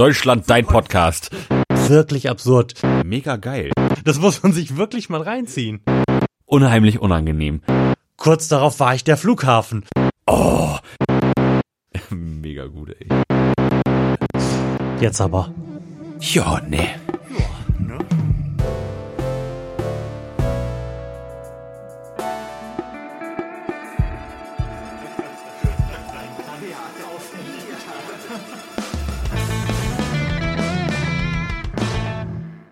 Deutschland, dein Podcast. Wirklich absurd. Mega geil. Das muss man sich wirklich mal reinziehen. Unheimlich unangenehm. Kurz darauf war ich der Flughafen. Oh. Mega gut, ey. Jetzt aber. Ja, ne.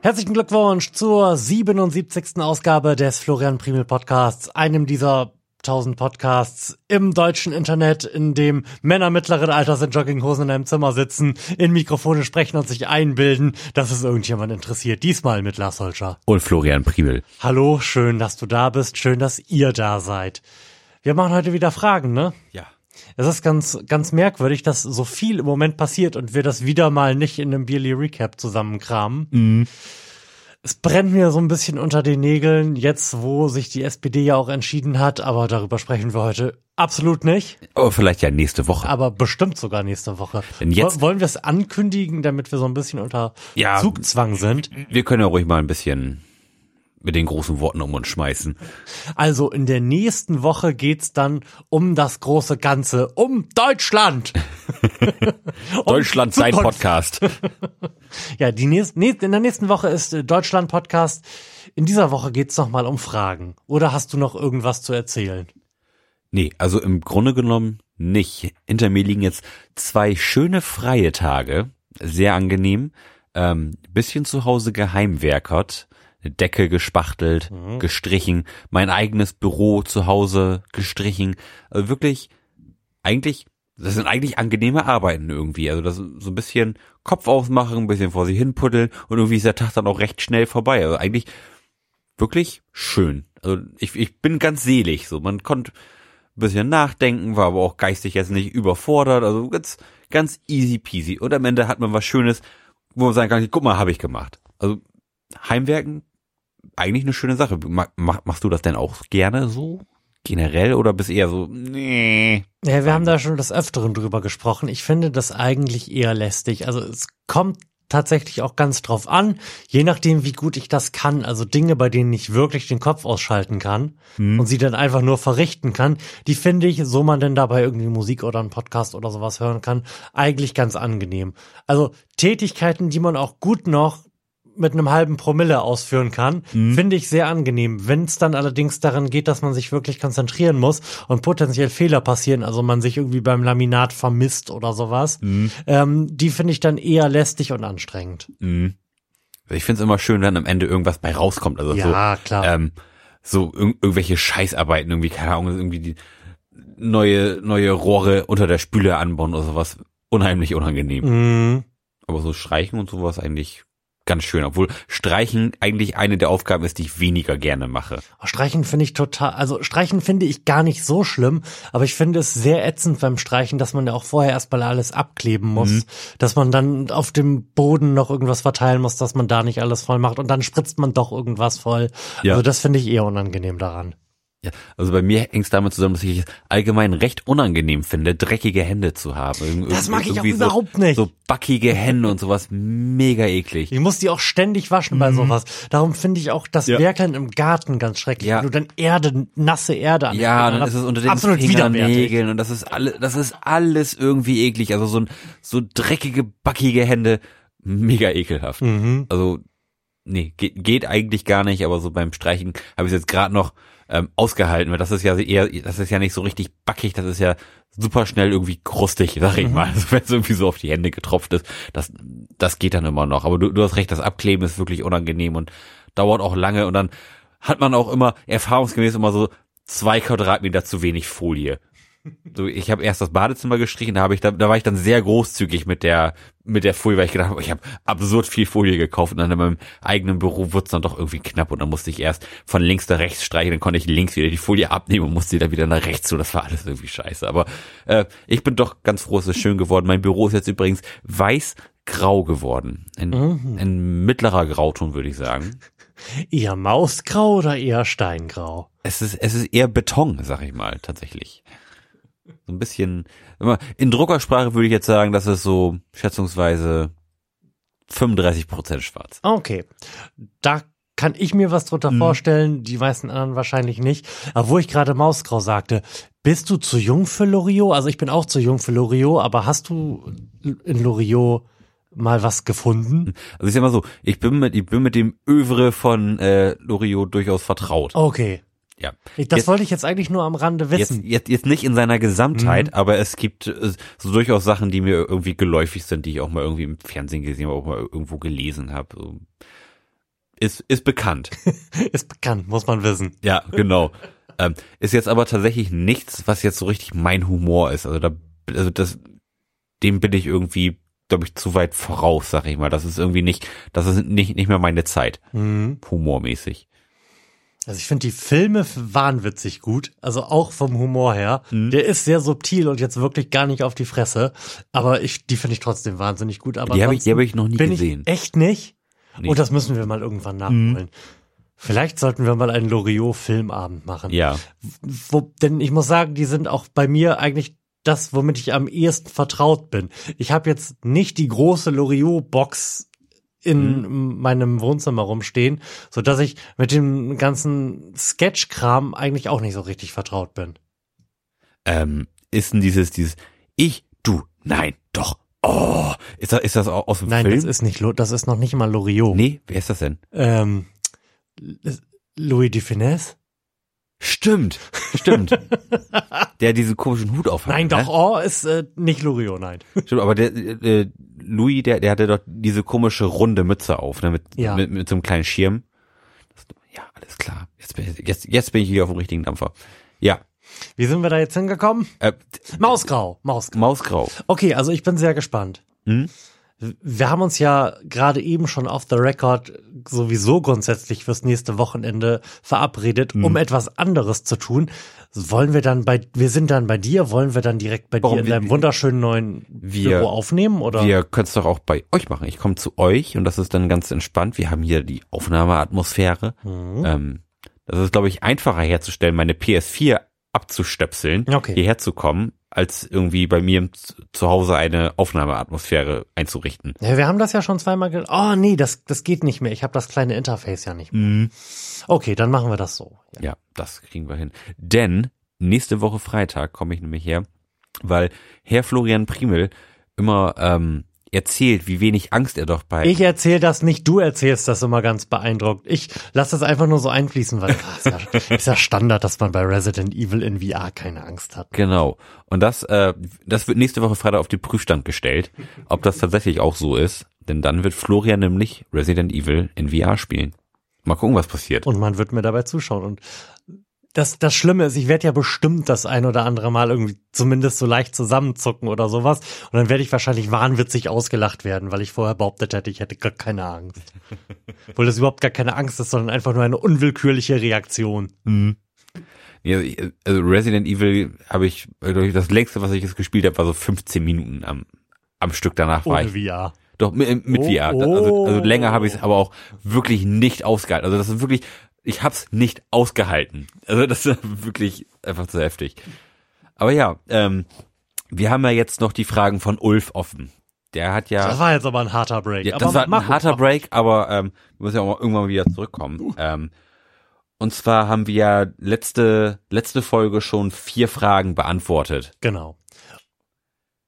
Herzlichen Glückwunsch zur 77. Ausgabe des Florian Primel Podcasts, einem dieser tausend Podcasts im deutschen Internet, in dem Männer mittleren Alters in Jogginghosen in einem Zimmer sitzen, in Mikrofone sprechen und sich einbilden, dass es irgendjemand interessiert. Diesmal mit Lars Holscher. Und Florian Primel. Hallo, schön, dass du da bist, schön, dass ihr da seid. Wir machen heute wieder Fragen, ne? Ja. Es ist ganz, ganz merkwürdig, dass so viel im Moment passiert und wir das wieder mal nicht in einem Bierly Recap zusammenkramen. Mhm. Es brennt mir so ein bisschen unter den Nägeln, jetzt wo sich die SPD ja auch entschieden hat, aber darüber sprechen wir heute absolut nicht. Aber vielleicht ja nächste Woche. Aber bestimmt sogar nächste Woche. Denn jetzt- Wollen wir es ankündigen, damit wir so ein bisschen unter Ja. Zugzwang sind? Wir können ja ruhig mal ein bisschen mit den großen Worten um uns schmeißen. Also in der nächsten Woche geht's dann um das große Ganze, um Deutschland. Um Deutschland, sein. Podcast. Ja, die nächste, nee, in der nächsten Woche ist äh, Deutschland Podcast. In dieser Woche geht's noch mal um Fragen. Oder hast du noch irgendwas zu erzählen? Nee, also im Grunde genommen nicht. Hinter mir liegen jetzt zwei schöne freie Tage. Sehr angenehm. Ähm, bisschen zu Hause geheimwerkert. Eine Decke gespachtelt, gestrichen. Mein eigenes Büro zu Hause gestrichen. Also wirklich, eigentlich, das sind eigentlich angenehme Arbeiten irgendwie. Also das so ein bisschen Kopf ausmachen, ein bisschen vor sich hin puddeln und irgendwie ist der Tag dann auch recht schnell vorbei. Also eigentlich wirklich schön. Also ich, ich bin ganz selig. So, man konnte ein bisschen nachdenken, war aber auch geistig jetzt nicht überfordert. Also ganz, ganz easy peasy. Und am Ende hat man was Schönes, wo man sagen kann, guck mal, habe ich gemacht. Also Heimwerken, eigentlich eine schöne Sache. Ma- Mach, machst du das denn auch gerne so? Generell oder bist eher so, nee. Ja, wir haben da schon des Öfteren drüber gesprochen. Ich finde das eigentlich eher lästig. Also es kommt tatsächlich auch ganz drauf an, je nachdem, wie gut ich das kann. Also Dinge, bei denen ich wirklich den Kopf ausschalten kann und sie dann einfach nur verrichten kann, die finde ich, so man denn dabei irgendwie Musik oder einen Podcast oder sowas hören kann, eigentlich ganz angenehm. Also Tätigkeiten, die man auch gut noch mit einem halben Promille ausführen kann, finde ich sehr angenehm. Wenn es dann allerdings daran geht, dass man sich wirklich konzentrieren muss und potenziell Fehler passieren, also man sich irgendwie beim Laminat vermisst oder sowas, ähm, die finde ich dann eher lästig und anstrengend. Mhm. Ich find's immer schön, wenn am Ende irgendwas bei rauskommt. Also Ja, so, klar. Ähm, so irg irgendwelche Scheißarbeiten, irgendwie, keine Ahnung, irgendwie die neue, neue Rohre unter der Spüle anbauen oder sowas. Unheimlich unangenehm. Mhm. Aber so Streichen und sowas eigentlich ganz schön. Obwohl Streichen eigentlich eine der Aufgaben ist, die ich weniger gerne mache. Streichen finde ich total, also Streichen finde ich gar nicht so schlimm, aber ich finde es sehr ätzend beim Streichen, dass man ja auch vorher erstmal alles abkleben muss, Mhm. dass man dann auf dem Boden noch irgendwas verteilen muss, dass man da nicht alles voll macht und dann spritzt man doch irgendwas voll. Ja. Also das finde ich eher unangenehm daran. Ja, also bei mir hängt es damit zusammen, dass ich es allgemein recht unangenehm finde, dreckige Hände zu haben. Irg- Das mag ich auch überhaupt so, nicht. So backige Hände und sowas, mega eklig. Ich muss die auch ständig waschen bei sowas. Darum finde ich auch das Mhm. Ja. Werkeln im Garten ganz schrecklich. Ja. Wenn du dann Erde, nasse Erde an Ja, dann ist es unter den Absolut. Fingernägeln und das ist alle, das ist alles irgendwie eklig. Also so ein, so dreckige, backige Hände, mega ekelhaft. Mhm. Also, nee, geht, geht eigentlich gar nicht, aber so beim Streichen habe ich es jetzt gerade noch ähm, ausgehalten, weil das ist ja eher, das ist ja nicht so richtig backig, das ist ja super schnell irgendwie krustig, sag ich mal. Also wenn es irgendwie so auf die Hände getropft ist, das, das geht dann immer noch. Aber du, du hast recht, das Abkleben ist wirklich unangenehm und dauert auch lange und dann hat man auch immer erfahrungsgemäß immer so zwei Quadratmeter zu wenig Folie. So, ich habe erst das Badezimmer gestrichen, da habe ich da, da war ich dann sehr großzügig mit der mit der Folie, weil ich gedacht habe, ich habe absurd viel Folie gekauft und dann in meinem eigenen Büro wurde es dann doch irgendwie knapp und dann musste ich erst von links nach rechts streichen, dann konnte ich links wieder die Folie abnehmen und musste dann wieder nach rechts tun. Das war alles irgendwie scheiße. Aber äh, ich bin doch ganz froh, es ist schön geworden. Mein Büro ist jetzt übrigens weiß-grau geworden. Ein, ein mittlerer Grauton, würde ich sagen. Eher Mausgrau oder eher Steingrau? Es ist, es ist eher Beton, sag ich mal, tatsächlich. So ein bisschen, in Druckersprache würde ich jetzt sagen, dass es so schätzungsweise 35% schwarz. Okay. Da kann ich mir was drunter Mhm. vorstellen, die meisten anderen wahrscheinlich nicht. Aber wo ich gerade Mausgrau sagte, bist du zu jung für Loriot? Also ich bin auch zu jung für Loriot, aber hast du in Loriot mal was gefunden? Also ich sag mal so, ich bin mit, ich bin mit dem Övre von äh, Loriot durchaus vertraut. Okay. Ja. Das Jetzt- wollte ich jetzt eigentlich nur am Rande Jetzt, wissen. jetzt, jetzt nicht in seiner Gesamtheit, Mhm. aber es gibt äh, so durchaus Sachen, die mir irgendwie geläufig sind, die ich auch mal irgendwie im Fernsehen gesehen habe, auch mal irgendwo gelesen habe. Ist, ist bekannt. Ist bekannt, muss man wissen. Ja, genau. ähm, ist jetzt aber tatsächlich nichts, was jetzt so richtig mein Humor ist. Also da, also das, dem bin ich irgendwie, glaube ich, zu weit voraus, sag ich mal. Das ist irgendwie nicht, das ist nicht, nicht mehr meine Zeit, Mhm. humormäßig. Also ich finde die Filme wahnwitzig gut, also auch vom Humor her. Mhm. Der ist sehr subtil und jetzt wirklich gar nicht auf die Fresse, aber ich, die finde ich trotzdem wahnsinnig gut. Aber Die habe ich, die habe ich noch nie bin gesehen. echt nicht. Mhm. Und das müssen wir mal irgendwann nachholen. Vielleicht sollten wir mal einen Loriot-Filmabend machen. ja, Wo, denn ich muss sagen, die sind auch bei mir eigentlich das, womit ich am ehesten vertraut bin. Ich habe jetzt nicht die große Loriot-Box in Mhm. meinem Wohnzimmer rumstehen, so dass ich mit dem ganzen Sketch-Kram eigentlich auch nicht so richtig vertraut bin. ähm, ist denn dieses, dieses, ich, du, nein, doch, oh, ist das, ist das au- aus dem Nein, Film? das ist nicht, das ist noch nicht mal Loriot. nee, wer ist das denn? Ähm, Louis de Finesse? Stimmt, stimmt. der diesen komischen Hut auf hat. Nein, ne? doch, oh, ist äh, nicht Loriot, nein. Stimmt, aber der äh, Louis, der, der hatte doch diese komische runde Mütze auf, ne, mit, Ja. mit, mit so einem kleinen Schirm. Das, ja, alles klar. Jetzt bin, ich, jetzt, jetzt bin ich wieder auf dem richtigen Dampfer. Ja, Wie sind wir da jetzt hingekommen? äh, Mausgrau, Mausgrau. Mausgrau. Okay, also ich bin sehr gespannt. Hm? Wir haben uns ja gerade eben schon off the record sowieso grundsätzlich fürs nächste Wochenende verabredet, Hm. um etwas anderes zu tun. Wollen wir dann bei, wir sind dann bei dir, wollen wir dann direkt bei Warum? dir in Wir- deinem wunderschönen neuen wir- Büro aufnehmen oder? Wir können es doch auch bei euch machen. Ich komme zu euch und das ist dann ganz entspannt. Wir haben hier die Aufnahmeatmosphäre. Mhm. Ähm, das ist, glaube ich, einfacher herzustellen, meine PS4 abzustöpseln, Okay. hierher zu kommen, als irgendwie bei mir im zu Hause eine Aufnahmeatmosphäre einzurichten. Ja, wir haben das ja schon zweimal ge Oh nee, das, das geht nicht mehr. Ich habe das kleine Interface ja nicht mehr. Mhm. Okay, dann machen wir das so. Ja. Ja, das kriegen wir hin. Denn nächste Woche Freitag komme ich nämlich her, weil Herr Florian Primel immer ähm, erzählt, wie wenig Angst er doch bei Ich erzähle das nicht, du erzählst das immer ganz beeindruckt. Ich lasse das einfach nur so einfließen, weil ah, ist, ja, ist ja Standard, dass man bei Resident Evil in VR keine Angst hat. Genau. Und das, äh, das wird nächste Woche Freitag auf den Prüfstand gestellt, ob das tatsächlich auch so ist. Denn dann wird Florian nämlich Resident Evil in VR spielen. Mal gucken, was passiert. Und man wird mir dabei zuschauen. Und das, das Schlimme ist, ich werde ja bestimmt das ein oder andere Mal irgendwie zumindest so leicht zusammenzucken oder sowas. Und dann werde ich wahrscheinlich wahnwitzig ausgelacht werden, weil ich vorher behauptet hätte, ich hätte gar keine Angst. Obwohl das überhaupt gar keine Angst ist, sondern einfach nur eine unwillkürliche Reaktion. Ja, also Resident Evil habe ich, ich, das längste, was ich jetzt gespielt habe, war so 15 Minuten am, am Stück. Danach war Ohne ich VR. Doch, mit, mit Oh, VR. oh. Also, also länger habe ich es aber auch wirklich nicht ausgehalten. Also das ist wirklich, ich hab's nicht ausgehalten. Also das ist wirklich einfach zu heftig. Aber ja, ähm, wir haben ja jetzt noch die Fragen von Ulf offen. Der hat ja, Das war jetzt aber ein harter Break. ja aber das war mach ein harter ruhig. Break, aber ähm, wir müssen ja auch mal irgendwann wieder zurückkommen. Ähm, und zwar haben wir ja letzte, letzte Folge schon vier Fragen beantwortet. Genau.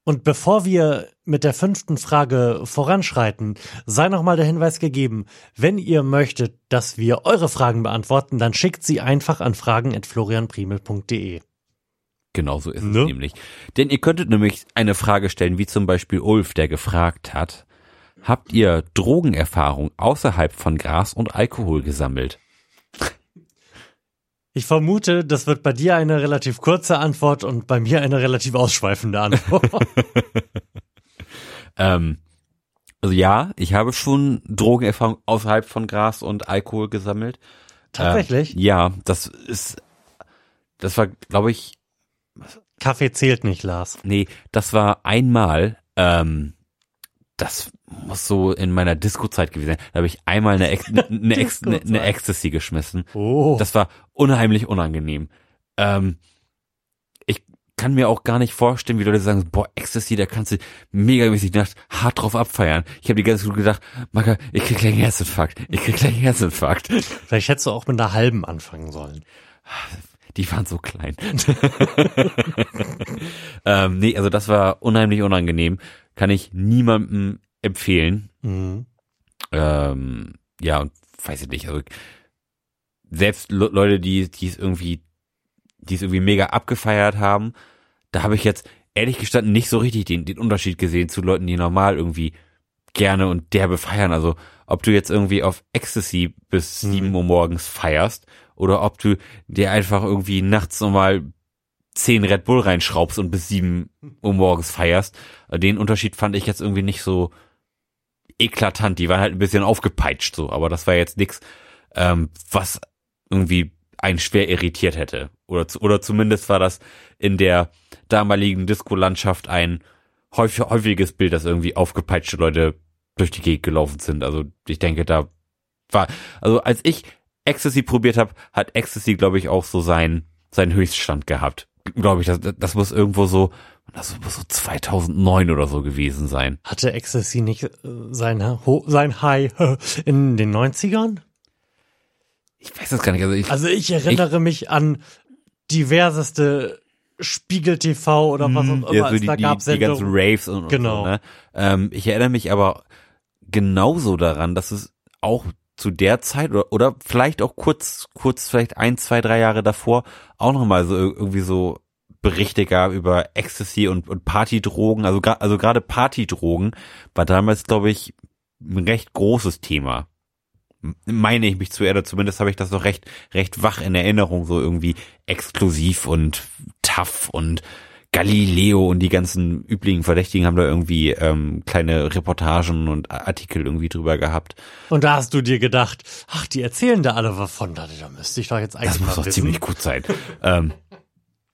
Und bevor wir mit der fünften Frage voranschreiten, sei nochmal der Hinweis gegeben, wenn ihr möchtet, dass wir eure Fragen beantworten, dann schickt sie einfach an fragen.florianprimel.de. Genau so ist Ne? es nämlich. Denn ihr könntet nämlich eine Frage stellen, wie zum Beispiel Ulf, der gefragt hat, habt ihr Drogenerfahrung außerhalb von Gras und Alkohol gesammelt? Ich vermute, das wird bei dir eine relativ kurze Antwort und bei mir eine relativ ausschweifende Antwort. Ähm, also ja, ich habe schon Drogenerfahrung außerhalb von Gras und Alkohol gesammelt. Tatsächlich? Ähm, ja, das ist, das war, glaube ich, Kaffee zählt nicht, Lars. nee, das war einmal, ähm, das muss so in meiner Disco-Zeit gewesen sein. Da habe ich einmal eine, Ex eine, Ex eine. Ecstasy geschmissen. Oh. Das war unheimlich unangenehm. Ähm, ich kann mir auch gar nicht vorstellen, wie Leute sagen, boah, Ecstasy, da kannst du megamäßig Nacht hart drauf abfeiern. Ich habe die ganze Zeit gedacht, Maka, ich krieg gleich einen Herzinfarkt. Ich krieg gleich einen Herzinfarkt. Vielleicht hättest du auch mit einer halben anfangen sollen. Die waren so klein. ähm, nee, also das war unheimlich unangenehm. Kann ich niemandem empfehlen. Mhm. Ähm, ja, und weiß ich nicht. Also selbst Le Leute, die, die es irgendwie, die es irgendwie mega abgefeiert haben, da habe ich jetzt ehrlich gestanden nicht so richtig den, den Unterschied gesehen zu Leuten, die normal irgendwie gerne und derbe feiern. Also ob du jetzt irgendwie auf Ecstasy bis Mhm. sieben Uhr morgens feierst oder ob du dir einfach irgendwie nachts nochmal zehn Red Bull reinschraubst und bis sieben Uhr morgens feierst. Den Unterschied fand ich jetzt irgendwie nicht so eklatant. Die waren halt ein bisschen aufgepeitscht so, aber das war jetzt nichts, ähm, was irgendwie einen schwer irritiert hätte. Oder, oder zumindest war das in der damaligen Disco-Landschaft ein häufig, häufiges Bild, dass irgendwie aufgepeitschte Leute durch die Gegend gelaufen sind. Also ich denke, da war, also als ich Ecstasy probiert habe, hat Ecstasy, glaube ich, auch so seinen seinen Höchststand gehabt. Glaube ich, das, das muss irgendwo so, das muss so 2009 oder so gewesen sein. Hatte Ecstasy nicht äh, sein, Ho sein High in den 90ern? Ich weiß das gar nicht. Also ich, Also ich erinnere mich an diverseste Spiegel TV oder was auch immer ja, so es die, da die, gab. die ganzen Sendungen. Raves und, Genau. und so, ne? ähm, Ich erinnere mich aber genauso daran, dass es auch zu der Zeit oder, oder vielleicht auch kurz, kurz, vielleicht ein, zwei, drei Jahre davor auch nochmal so ir- irgendwie so Berichte gab über Ecstasy und, und Partydrogen. Also, also gerade Partydrogen war damals, glaube ich, ein recht großes Thema. Meine ich mich zu oder zumindest habe ich das noch recht, recht wach in Erinnerung, so irgendwie exklusiv und tough und Galileo und die ganzen üblichen Verdächtigen haben da irgendwie ähm, kleine Reportagen und Artikel irgendwie drüber gehabt. Und da hast du dir gedacht, ach, die erzählen da alle was von, da, da müsste ich doch jetzt eigentlich Das muss doch wissen. ziemlich gut sein. ähm,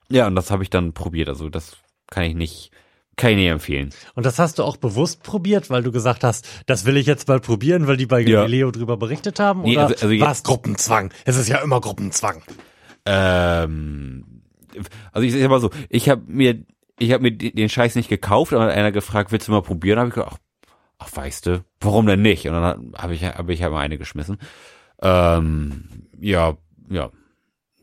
ja, und das habe ich dann probiert. Also das kann ich nicht, kann ich nicht empfehlen. Und das hast du auch bewusst probiert, weil du gesagt hast, das will ich jetzt mal probieren, weil die bei Ja. Galileo drüber berichtet haben? Nee, oder also- also war es Gruppenzwang? Es ist ja immer Gruppenzwang. Ähm, also ich sag mal so, ich habe mir, ich habe mir den Scheiß nicht gekauft, aber einer gefragt, willst du mal probieren? Habe ich gedacht, ach, ach, weißt du, warum denn nicht? Und dann habe ich, habe ich halt mal eine geschmissen. Ähm, ja, ja,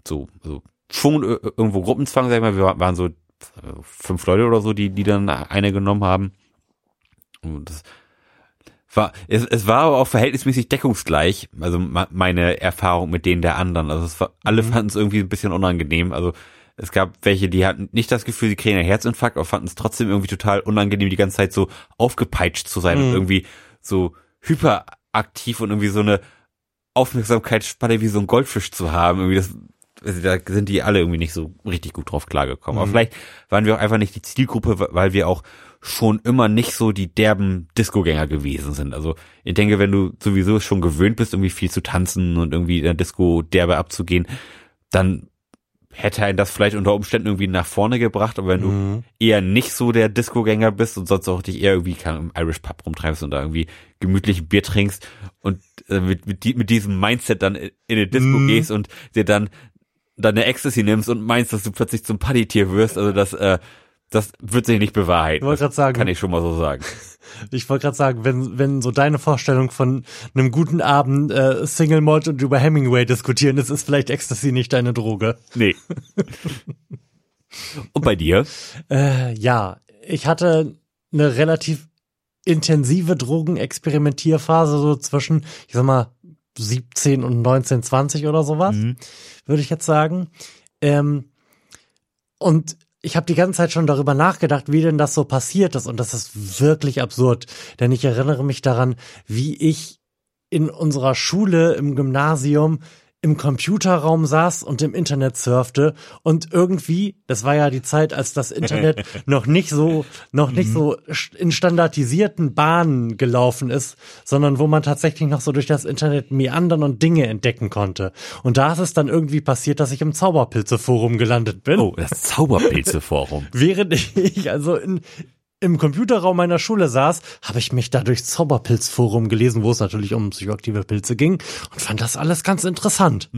so, also schon ir- irgendwo Gruppenzwang, sag ich mal, wir wa- waren so äh, fünf Leute oder so, die, die dann eine genommen haben. Und das war, es, es war aber auch verhältnismäßig deckungsgleich, also meine Erfahrung mit denen der anderen. Also es war, alle fanden es irgendwie ein bisschen unangenehm. Also es gab welche, die hatten nicht das Gefühl, sie kriegen einen Herzinfarkt, aber fanden es trotzdem irgendwie total unangenehm, die ganze Zeit so aufgepeitscht zu sein und Mhm. irgendwie so hyperaktiv und irgendwie so eine Aufmerksamkeitsspanne wie so ein Goldfisch zu haben. Irgendwie das, also da sind die alle irgendwie nicht so richtig gut drauf klargekommen. Aber Mhm. vielleicht waren wir auch einfach nicht die Zielgruppe, weil wir auch schon immer nicht so die derben Discogänger gewesen sind. Also ich denke, wenn du sowieso schon gewöhnt bist, irgendwie viel zu tanzen und irgendwie in der Disco derbe abzugehen, dann hätte einen das vielleicht unter Umständen irgendwie nach vorne gebracht, aber wenn du Mhm. eher nicht so der Disco-Gänger bist und sonst auch dich eher irgendwie im Irish Pub rumtreibst und da irgendwie gemütlich ein Bier trinkst und äh, mit, mit, die, mit diesem Mindset dann in in eine Disco Mhm. gehst und dir dann deine Ecstasy nimmst und meinst, dass du plötzlich zum Partytier wirst, also das, äh, das wird sich nicht Ich bewahrheiten. wollte gerade sagen, Kann ich schon mal so sagen. Ich wollte gerade sagen, wenn, wenn so deine Vorstellung von einem guten Abend äh, Single Malt und über Hemingway diskutieren ist, ist vielleicht Ecstasy nicht deine Droge. Nee. und bei dir? Äh, ja, ich hatte eine relativ intensive Drogenexperimentierphase, so zwischen, ich sag mal, 17 und 19, 20 oder sowas, Mhm. würde ich jetzt sagen. Ähm, und ich habe die ganze Zeit schon darüber nachgedacht, wie denn das so passiert ist. Und das ist wirklich absurd. Denn ich erinnere mich daran, wie ich in unserer Schule im Gymnasium im Computerraum saß und im Internet surfte und irgendwie, das war ja die Zeit, als das Internet noch nicht so, noch nicht so in standardisierten Bahnen gelaufen ist, sondern wo man tatsächlich noch so durch das Internet meandern und Dinge entdecken konnte. Und da ist es dann irgendwie passiert, dass ich im Zauberpilzeforum gelandet bin. Oh, das Zauberpilze-Forum. Während ich also in, im Computerraum meiner Schule saß, habe ich mich da durchs Zauberpilzforum gelesen, wo es natürlich um psychoaktive Pilze ging und fand das alles ganz interessant.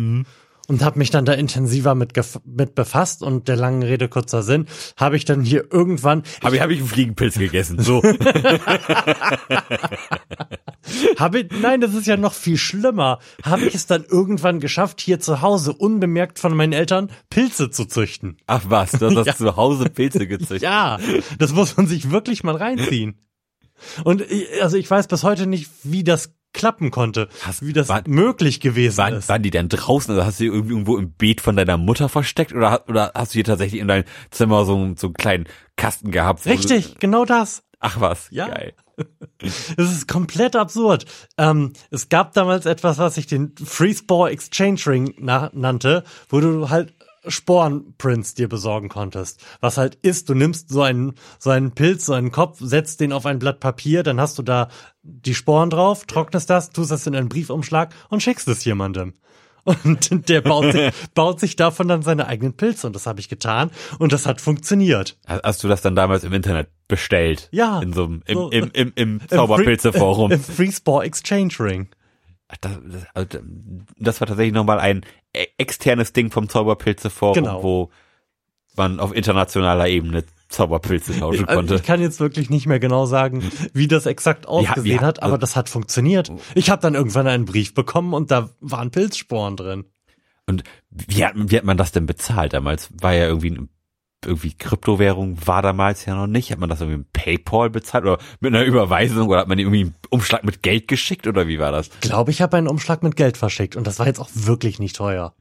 Und habe mich dann da intensiver mit, mit befasst und der langen Rede kurzer Sinn, habe ich dann hier irgendwann habe ich habe ich einen Fliegenpilz gegessen. So. habe ich, nein, das ist ja noch viel schlimmer. Habe ich es dann irgendwann geschafft, hier zu Hause unbemerkt von meinen Eltern Pilze zu züchten. Ach was, du hast ja. zu Hause Pilze gezüchtet. ja, das muss man sich wirklich mal reinziehen. Und also ich weiß bis heute nicht, wie das klappen konnte, hast, wie das war, möglich gewesen waren, ist. Waren die denn draußen? Also hast du die irgendwie irgendwo im Beet von deiner Mutter versteckt oder, oder hast du hier tatsächlich in deinem Zimmer so, so einen kleinen Kasten gehabt? Richtig, du, genau das. Ach was, ja. geil. Es ist komplett absurd. Ähm, es gab damals etwas, was ich den Free Spore Exchange Ring nannte, wo du halt Sporenprints dir besorgen konntest. Was halt ist, du nimmst so einen, so einen Pilz, so einen Kopf, setzt den auf ein Blatt Papier, dann hast du da die Sporen drauf, trocknest das, tust das in einen Briefumschlag und schickst es jemandem. Und der baut sich, baut sich davon dann seine eigenen Pilze. Und das habe ich getan. Und das hat funktioniert. Hast du das dann damals im Internet bestellt? Ja. In so einem, im, so, im, im, im Zauberpilzeforum. Im Free Spore Exchange Ring. Das, also, das war tatsächlich nochmal ein e, externes Ding vom Zauberpilzeforum, genau. wo man auf internationaler Ebene Zauberpilze tauschen konnte. Ich kann jetzt wirklich nicht mehr genau sagen, wie das exakt ausgesehen ja, hat, aber also, das hat funktioniert. Ich habe dann irgendwann einen Brief bekommen und da waren Pilzsporen drin. Und wie hat, wie hat man das denn bezahlt damals? War ja irgendwie ein irgendwie Kryptowährung war damals ja noch nicht. Hat man das irgendwie mit PayPal bezahlt oder mit einer Überweisung oder hat man irgendwie einen Umschlag mit Geld geschickt oder wie war das? Ich glaube, ich habe einen Umschlag mit Geld verschickt und das war jetzt auch wirklich nicht teuer.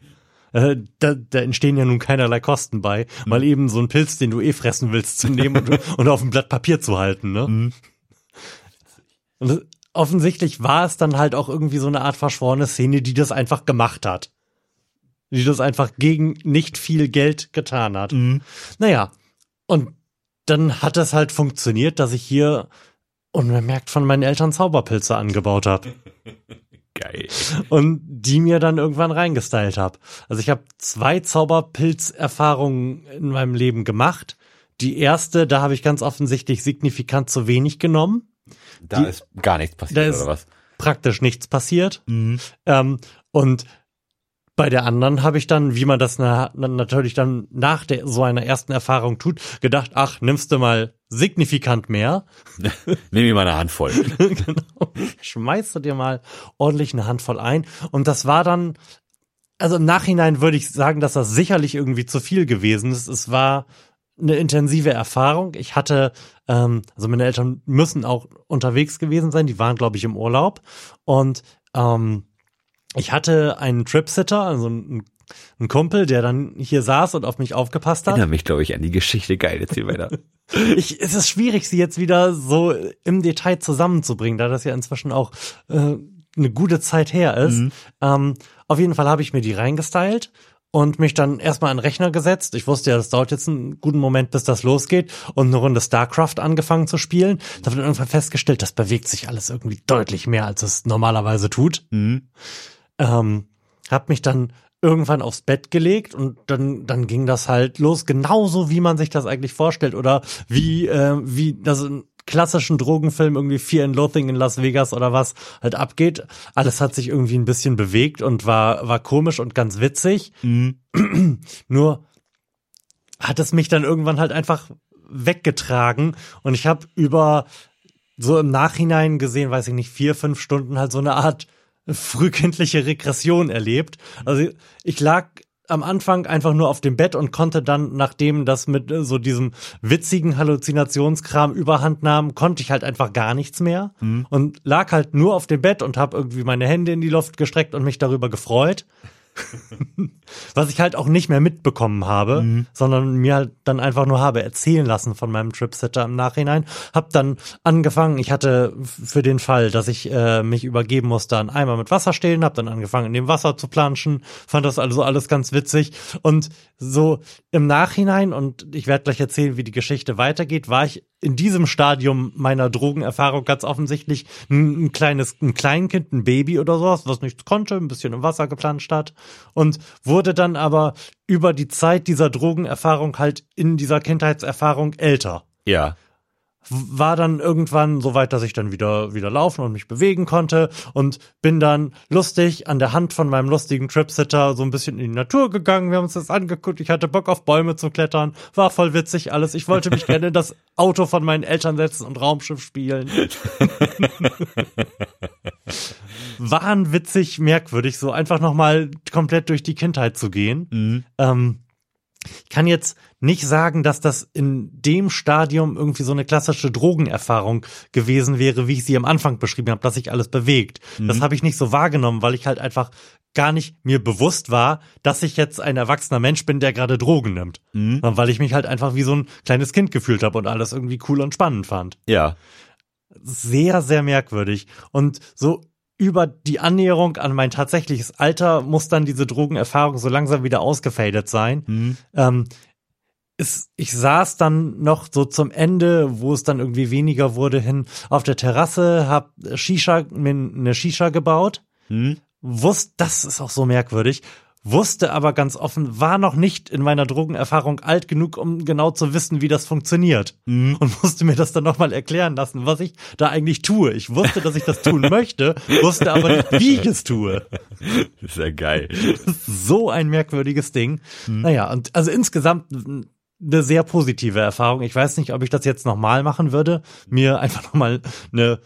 Äh, da, da entstehen ja nun keinerlei Kosten bei, mhm. mal eben so einen Pilz, den du eh fressen willst, zu nehmen und, und auf ein Blatt Papier zu halten, ne? Mhm. Und offensichtlich war es dann halt auch irgendwie so eine Art verschworene Szene, die das einfach gemacht hat die das einfach gegen nicht viel Geld getan hat. Mhm. Naja, und dann hat es halt funktioniert, dass ich hier unbemerkt von meinen Eltern Zauberpilze angebaut habe. Geil. Und die mir dann irgendwann reingestylt habe. Also ich habe zwei Zauberpilz-Erfahrungen in meinem Leben gemacht. Die erste, da habe ich ganz offensichtlich signifikant zu wenig genommen. Da die, ist gar nichts passiert, da ist oder was? Praktisch nichts passiert. Mhm. Ähm, und bei der anderen habe ich dann, wie man das na, natürlich dann nach der, so einer ersten Erfahrung tut, gedacht, ach, nimmst du mal signifikant mehr. Nimm mir mal eine Handvoll. genau. Schmeißt du dir mal ordentlich eine Handvoll ein. Und das war dann, also im Nachhinein würde ich sagen, dass das sicherlich irgendwie zu viel gewesen ist. Es war eine intensive Erfahrung. Ich hatte, ähm, also meine Eltern müssen auch unterwegs gewesen sein. Die waren, glaube ich, im Urlaub. Und ähm, ich hatte einen Tripsitter, also einen, einen Kumpel, der dann hier saß und auf mich aufgepasst hat. Ich erinnere mich, glaube ich, an die Geschichte. Geil, jetzt hier weiter. ich, es ist schwierig, sie jetzt wieder so im Detail zusammenzubringen, da das ja inzwischen auch äh, eine gute Zeit her ist. Mhm. Ähm, auf jeden Fall habe ich mir die reingestylt und mich dann erstmal an den Rechner gesetzt. Ich wusste ja, das dauert jetzt einen guten Moment, bis das losgeht und eine Runde StarCraft angefangen zu spielen. Da wird irgendwann festgestellt, das bewegt sich alles irgendwie deutlich mehr, als es normalerweise tut. Mhm ähm, hab mich dann irgendwann aufs Bett gelegt und dann dann ging das halt los, genauso wie man sich das eigentlich vorstellt oder wie äh, wie das in klassischen Drogenfilm irgendwie Fear and Loathing in Las Vegas oder was halt abgeht. Alles hat sich irgendwie ein bisschen bewegt und war war komisch und ganz witzig. Mhm. Nur hat es mich dann irgendwann halt einfach weggetragen und ich habe über so im Nachhinein gesehen, weiß ich nicht, vier, fünf Stunden halt so eine Art frühkindliche Regression erlebt. Also ich lag am Anfang einfach nur auf dem Bett und konnte dann, nachdem das mit äh, so diesem witzigen Halluzinationskram überhand nahm, konnte ich halt einfach gar nichts mehr mhm. und lag halt nur auf dem Bett und habe irgendwie meine Hände in die Luft gestreckt und mich darüber gefreut. Was ich halt auch nicht mehr mitbekommen habe, mhm. sondern mir halt dann einfach nur habe erzählen lassen von meinem Tripsitter im Nachhinein. Hab dann angefangen, ich hatte für den Fall, dass ich äh, mich übergeben musste, einen Eimer mit Wasser stehen, hab dann angefangen, in dem Wasser zu planschen, fand das also alles ganz witzig. Und so im Nachhinein, und ich werde gleich erzählen, wie die Geschichte weitergeht, war ich in diesem Stadium meiner Drogenerfahrung ganz offensichtlich ein, ein kleines, ein Kleinkind, ein Baby oder sowas, was nichts konnte, ein bisschen im Wasser geplanscht hat und wurde dann aber über die Zeit dieser Drogenerfahrung halt in dieser Kindheitserfahrung älter. Ja. War dann irgendwann so weit, dass ich dann wieder, wieder laufen und mich bewegen konnte und bin dann lustig an der Hand von meinem lustigen Tripsitter so ein bisschen in die Natur gegangen. Wir haben uns das angeguckt. Ich hatte Bock auf Bäume zu klettern. War voll witzig alles. Ich wollte mich gerne in das Auto von meinen Eltern setzen und Raumschiff spielen. Waren witzig, merkwürdig, so einfach nochmal komplett durch die Kindheit zu gehen. Mhm. Ähm, ich kann jetzt nicht sagen, dass das in dem Stadium irgendwie so eine klassische Drogenerfahrung gewesen wäre, wie ich sie am Anfang beschrieben habe, dass sich alles bewegt. Das habe ich nicht so wahrgenommen, weil ich halt einfach gar nicht mir bewusst war, dass ich jetzt ein erwachsener Mensch bin, der gerade Drogen nimmt. Sondern Weil ich mich halt einfach wie so ein kleines Kind gefühlt habe und alles irgendwie cool und spannend fand Ja. sehr, sehr merkwürdig. Und so über die Annäherung an mein tatsächliches Alter muss dann diese Drogenerfahrung so langsam wieder ausgefadet sein. Ähm, es, ich saß dann noch so zum Ende, wo es dann irgendwie weniger wurde, hin auf der Terrasse, hab Shisha, mir eine Shisha gebaut. Mhm. Wusste, das ist auch so merkwürdig, wusste aber ganz offen, war noch nicht in meiner Drogenerfahrung alt genug, um genau zu wissen, wie das funktioniert. Und musste mir das dann nochmal erklären lassen, was ich da eigentlich tue. Ich wusste, dass ich das tun möchte, wusste aber nicht, wie ich es tue. Das ist ja geil. So ein merkwürdiges Ding. Naja, und also insgesamt eine sehr positive Erfahrung. Ich weiß nicht, ob ich das jetzt nochmal machen würde. Mir einfach nochmal eine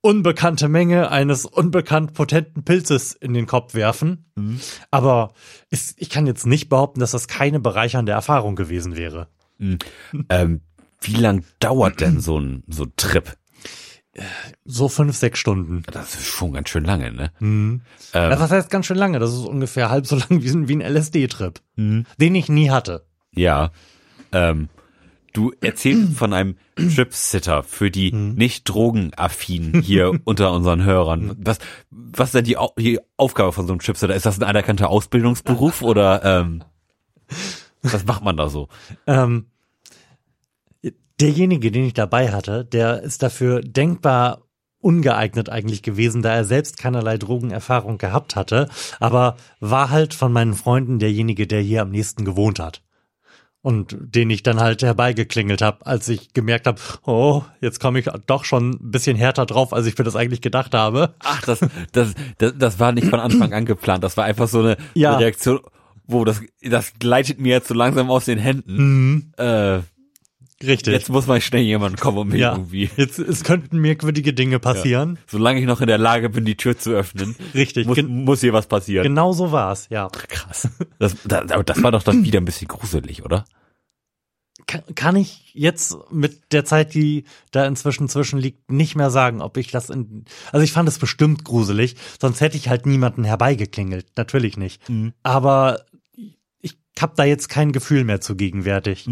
unbekannte Menge eines unbekannt potenten Pilzes in den Kopf werfen. Aber es, ich kann jetzt nicht behaupten, dass das keine bereichernde Erfahrung gewesen wäre. Ähm, wie lang dauert denn so ein, so ein Trip? So fünf, sechs Stunden. Das ist schon ganz schön lange, ne? Mhm. Ja, was heißt ganz schön lange? Das ist ungefähr halb so lang wie, ein- wie ein LSD-Trip, den ich nie hatte. Ja. Ähm, du erzählst von einem Tripsitter für die nicht drogenaffinen hier unter unseren Hörern. Was, was ist denn die, Au die Aufgabe von so einem Tripsitter? Ist das ein anerkannter Ausbildungsberuf oder ähm, was macht man da so? Ähm, derjenige, den ich dabei hatte, der ist dafür denkbar ungeeignet eigentlich gewesen, da er selbst keinerlei Drogenerfahrung gehabt hatte, aber war halt von meinen Freunden derjenige, der hier am nächsten gewohnt hat. Und den ich dann halt herbeigeklingelt habe, als ich gemerkt habe, oh, jetzt komme ich doch schon ein bisschen härter drauf, als ich mir das eigentlich gedacht habe. Ach, das, das, das, das war nicht von Anfang an geplant. Das war einfach so eine, Ja. eine Reaktion, wo das, das gleitet mir jetzt so langsam aus den Händen. Äh, Richtig. jetzt muss mal schnell jemand kommen und mir ja. irgendwie. Jetzt, es könnten merkwürdige Dinge passieren. Solange ich noch in der Lage bin, die Tür zu öffnen, Richtig. muss, muss hier was passieren. Genau so war's, ja. Krass. Das, das, aber das war doch dann wieder ein bisschen gruselig, oder? kann, kann ich jetzt mit der Zeit, die da inzwischen zwischen liegt, nicht mehr sagen, ob ich das in, also ich fand es bestimmt gruselig, sonst hätte ich halt niemanden herbeigeklingelt, natürlich nicht. Aber ich habe da jetzt kein Gefühl mehr zu gegenwärtig.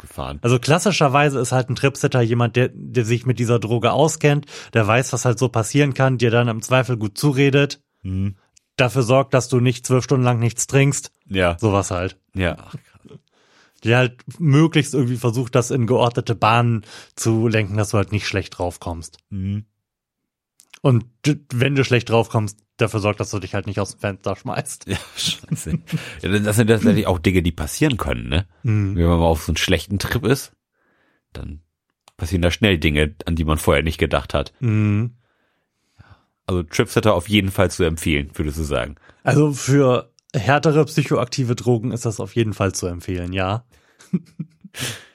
Abgefahren. Also klassischerweise ist halt ein Tripsitter jemand, der, der sich mit dieser Droge auskennt, der weiß, was halt so passieren kann, dir dann im Zweifel gut zuredet, dafür sorgt, dass du nicht zwölf Stunden lang nichts trinkst, Ja. sowas halt. Ja. der halt möglichst irgendwie versucht, das in geordnete Bahnen zu lenken, dass du halt nicht schlecht draufkommst. Mhm. Und wenn du schlecht draufkommst, dafür sorgt, dass du dich halt nicht aus dem Fenster schmeißt. Ja, scheiße. Ja, das sind tatsächlich auch Dinge, die passieren können, ne? Mhm. Wenn man mal auf so einen schlechten Trip ist, dann passieren da schnell Dinge, an die man vorher nicht gedacht hat. Mhm. Also Tripsitter auf jeden Fall zu empfehlen, würdest du sagen. Also für härtere psychoaktive Drogen ist das auf jeden Fall zu empfehlen, ja.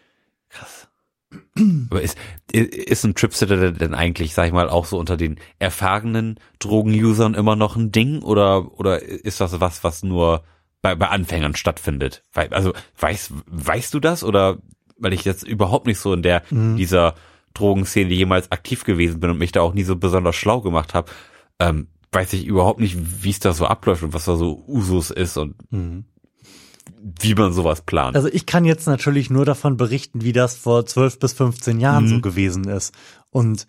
Aber ist, ist ein Tripsitter denn eigentlich, sag ich mal, auch so unter den erfahrenen Drogenusern immer noch ein Ding? Oder, oder ist das was, was nur bei, bei Anfängern stattfindet? Weil, also, weißt, weißt du das? Oder, weil ich jetzt überhaupt nicht so in der, dieser Drogenszene jemals aktiv gewesen bin und mich da auch nie so besonders schlau gemacht habe, ähm, weiß ich überhaupt nicht, wie es da so abläuft und was da so Usus ist und wie man sowas plant. Also ich kann jetzt natürlich nur davon berichten, wie das vor 12 bis 15 Jahren Mhm. so gewesen ist. Und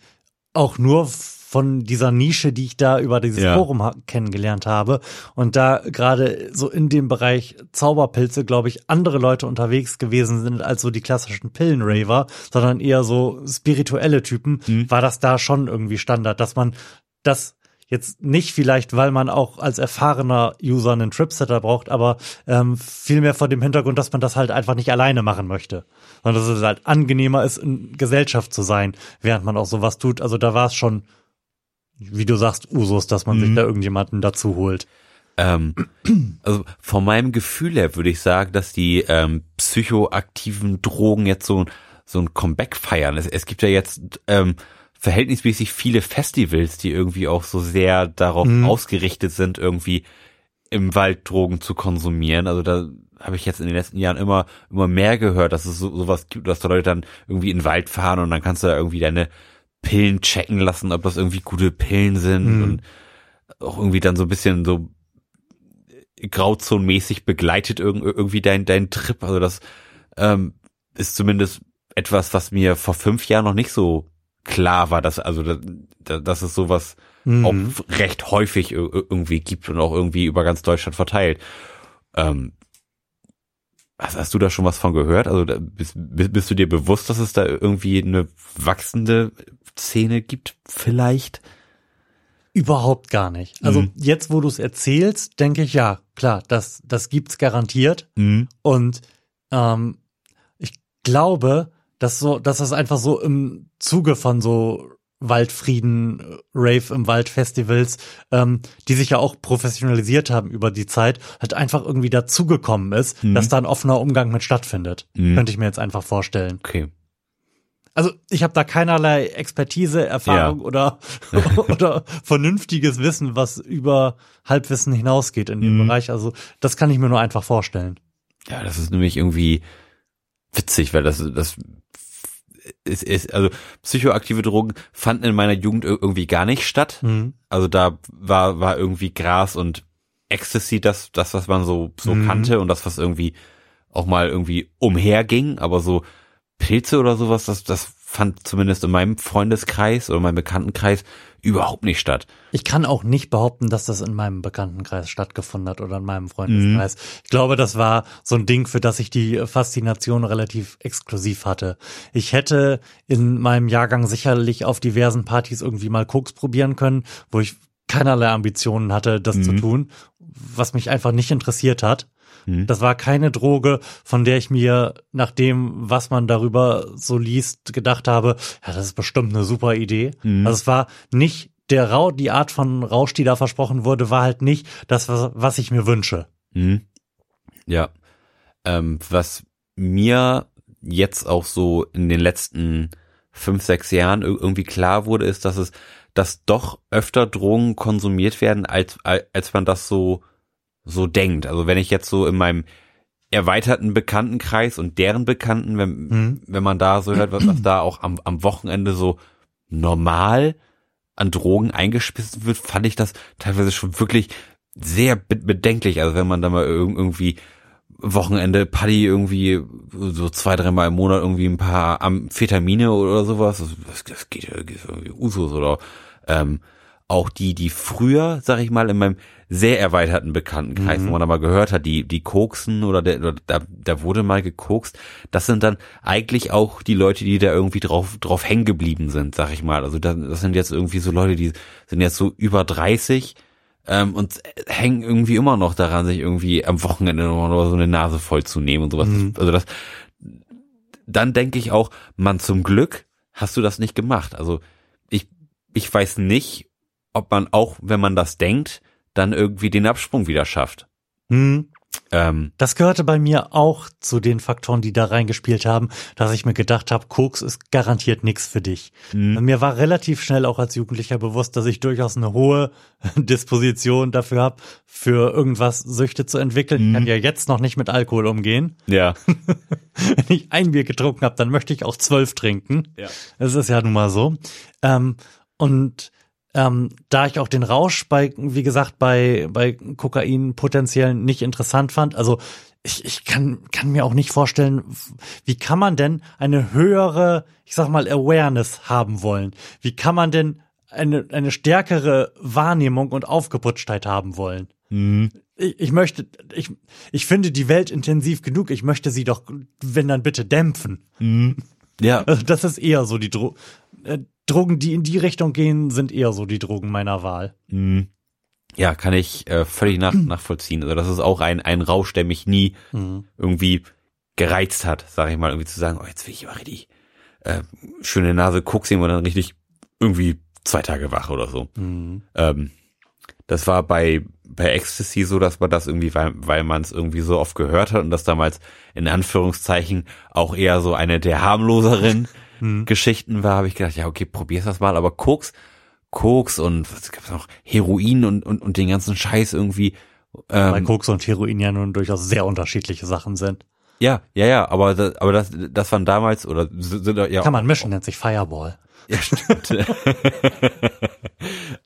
auch nur von dieser Nische, die ich da über dieses Ja. Forum ha kennengelernt habe. Und da gerade so in dem Bereich Zauberpilze, glaube ich, andere Leute unterwegs gewesen sind als so die klassischen Pillenraver, sondern eher so spirituelle Typen, Mhm. war das da schon irgendwie Standard, dass man das Jetzt nicht vielleicht, weil man auch als erfahrener User einen Tripsetter braucht, aber ähm, vielmehr vor dem Hintergrund, dass man das halt einfach nicht alleine machen möchte. Sondern dass es halt angenehmer ist, in Gesellschaft zu sein, während man auch sowas tut. Also da war es schon, wie du sagst, Usus, dass man Mhm. sich da irgendjemanden dazu holt. Ähm, also von meinem Gefühl her würde ich sagen, dass die ähm, psychoaktiven Drogen jetzt so, so ein Comeback feiern. Es, es gibt ja jetzt ähm, verhältnismäßig viele Festivals, die irgendwie auch so sehr darauf Mhm. ausgerichtet sind, irgendwie im Wald Drogen zu konsumieren. Also da habe ich jetzt in den letzten Jahren immer immer mehr gehört, dass es so, sowas gibt, dass da Leute dann irgendwie in den Wald fahren und dann kannst du da irgendwie deine Pillen checken lassen, ob das irgendwie gute Pillen sind Mhm. und auch irgendwie dann so ein bisschen so grauzonenmäßig begleitet irg irgendwie dein, dein Trip. Also das ähm, ist zumindest etwas, was mir vor fünf Jahren noch nicht so klar war, dass also da, da, dass es sowas Mhm. auch recht häufig ir- irgendwie gibt und auch irgendwie über ganz Deutschland verteilt. Ähm, hast, hast du da schon was von gehört? Also bist bist du dir bewusst, dass es da irgendwie eine wachsende Szene gibt? Vielleicht? Überhaupt gar nicht. Also Mhm. jetzt, wo du es erzählst, denke ich, ja, klar, das, das gibt's garantiert. Mhm. Und ähm, ich glaube, dass so, dass das einfach so im Zuge von so Waldfrieden, Rave im Wald Festivals, ähm, die sich ja auch professionalisiert haben über die Zeit, halt einfach irgendwie dazugekommen ist, Mhm. dass da ein offener Umgang mit stattfindet. Mhm. Könnte ich mir jetzt einfach vorstellen. Okay. Also ich habe da keinerlei Expertise, Erfahrung oder oder vernünftiges Wissen, was über Halbwissen hinausgeht in dem Mhm. Bereich. Also das kann ich mir nur einfach vorstellen. Ja, das ist nämlich irgendwie witzig, weil das, das ist, ist, also psychoaktive Drogen fanden in meiner Jugend ir- irgendwie gar nicht statt. Mhm. Also da war, war irgendwie Gras und Ecstasy das, das, was man so, so Mhm. kannte und das, was irgendwie auch mal irgendwie umherging, aber so Pilze oder sowas, das, das fand zumindest in meinem Freundeskreis oder meinem Bekanntenkreis überhaupt nicht statt. Ich kann auch nicht behaupten, dass das in meinem Bekanntenkreis stattgefunden hat oder in meinem Freundeskreis. Ich glaube, das war so ein Ding, für das ich die Faszination relativ exklusiv hatte. Ich hätte in meinem Jahrgang sicherlich auf diversen Partys irgendwie mal Koks probieren können, wo ich keinerlei Ambitionen hatte, das zu Mhm. tun, was mich einfach nicht interessiert hat. Mhm. Das war keine Droge, von der ich mir nach dem, was man darüber so liest, gedacht habe, ja, das ist bestimmt eine super Idee. Mhm. Also es war nicht der Rausch, die Art von Rausch, die da versprochen wurde, war halt nicht das, was, was ich mir wünsche. Mhm. Ja. Ähm, was mir jetzt auch so in den letzten fünf, sechs Jahren ir- irgendwie klar wurde, ist, dass es, dass doch öfter Drogen konsumiert werden, als, als man das so, so denkt. Also wenn ich jetzt so in meinem erweiterten Bekanntenkreis und deren Bekannten, wenn, Mhm. wenn man da so hört, was, was da auch am, am Wochenende so normal an Drogen eingespissen wird, fand ich das teilweise schon wirklich sehr be bedenklich. Also wenn man da mal irg- irgendwie Wochenende Paddy irgendwie so zwei, dreimal im Monat irgendwie ein paar Amphetamine oder sowas, das, das geht ja geht irgendwie Usus oder ähm, auch die, die früher, sag ich mal, in meinem sehr erweiterten Bekanntenkreis, Mhm. wo man da mal gehört hat, die, die koksen oder, der, oder da, da wurde mal gekokst, das sind dann eigentlich auch die Leute, die da irgendwie drauf, drauf hängen geblieben sind, sag ich mal. Also das, das sind jetzt irgendwie so Leute, die sind jetzt so über 30 ähm, und hängen irgendwie immer noch daran, sich irgendwie am Wochenende noch so eine Nase voll zu nehmen und sowas. Mhm. Also das, dann denke ich auch, man zum Glück hast du das nicht gemacht. Also ich, ich weiß nicht, ob man auch, wenn man das denkt, dann irgendwie den Absprung wieder schafft. Hm. Ähm, Das gehörte bei mir auch zu den Faktoren, die da reingespielt haben, dass ich mir gedacht habe, Koks ist garantiert nichts für dich. Mhm. Mir war relativ schnell auch als Jugendlicher bewusst, dass ich durchaus eine hohe Disposition dafür habe, für irgendwas Süchte zu entwickeln. Ich Mhm. kann ja jetzt noch nicht mit Alkohol umgehen. ja. Wenn ich ein Bier getrunken habe, dann möchte ich auch zwölf trinken. Ja. Das ist ja nun mal so. Ähm, und ähm, da ich auch den Rausch bei, wie gesagt, bei, bei Kokain potenziell nicht interessant fand, also ich, ich kann, kann mir auch nicht vorstellen, wie kann man denn eine höhere, ich sag mal, Awareness haben wollen? Wie kann man denn eine, eine stärkere Wahrnehmung und Aufgeputschtheit haben wollen? Mhm. Ich, ich möchte, ich, ich finde die Welt intensiv genug. Ich möchte sie doch, wenn dann bitte dämpfen. Mhm. Ja. Also das ist eher so die Dro äh, Drogen, die in die Richtung gehen, sind eher so die Drogen meiner Wahl. Mhm. Ja, kann ich äh, völlig nach, nachvollziehen. Also das ist auch ein, ein Rausch, der mich nie Mhm. irgendwie gereizt hat, sage ich mal, irgendwie zu sagen, oh, jetzt will ich mal richtig äh, schöne Nase nehmen und dann richtig irgendwie zwei Tage wach oder so. Mhm. Ähm, das war bei bei Ecstasy so, dass man das irgendwie, weil, weil man es irgendwie so oft gehört hat und das damals in Anführungszeichen auch eher so eine der harmloseren Mhm. Geschichten war, habe ich gedacht, ja, okay, probier's das mal, aber Koks, Koks und was gab's noch, Heroin und, und, und den ganzen Scheiß irgendwie. Weil Ähm, Koks und Heroin ja nun durchaus sehr unterschiedliche Sachen sind. ja, ja, ja, aber das, aber das, das waren damals oder sind ja Kann man mischen, nennt sich Fireball. Ja, stimmt.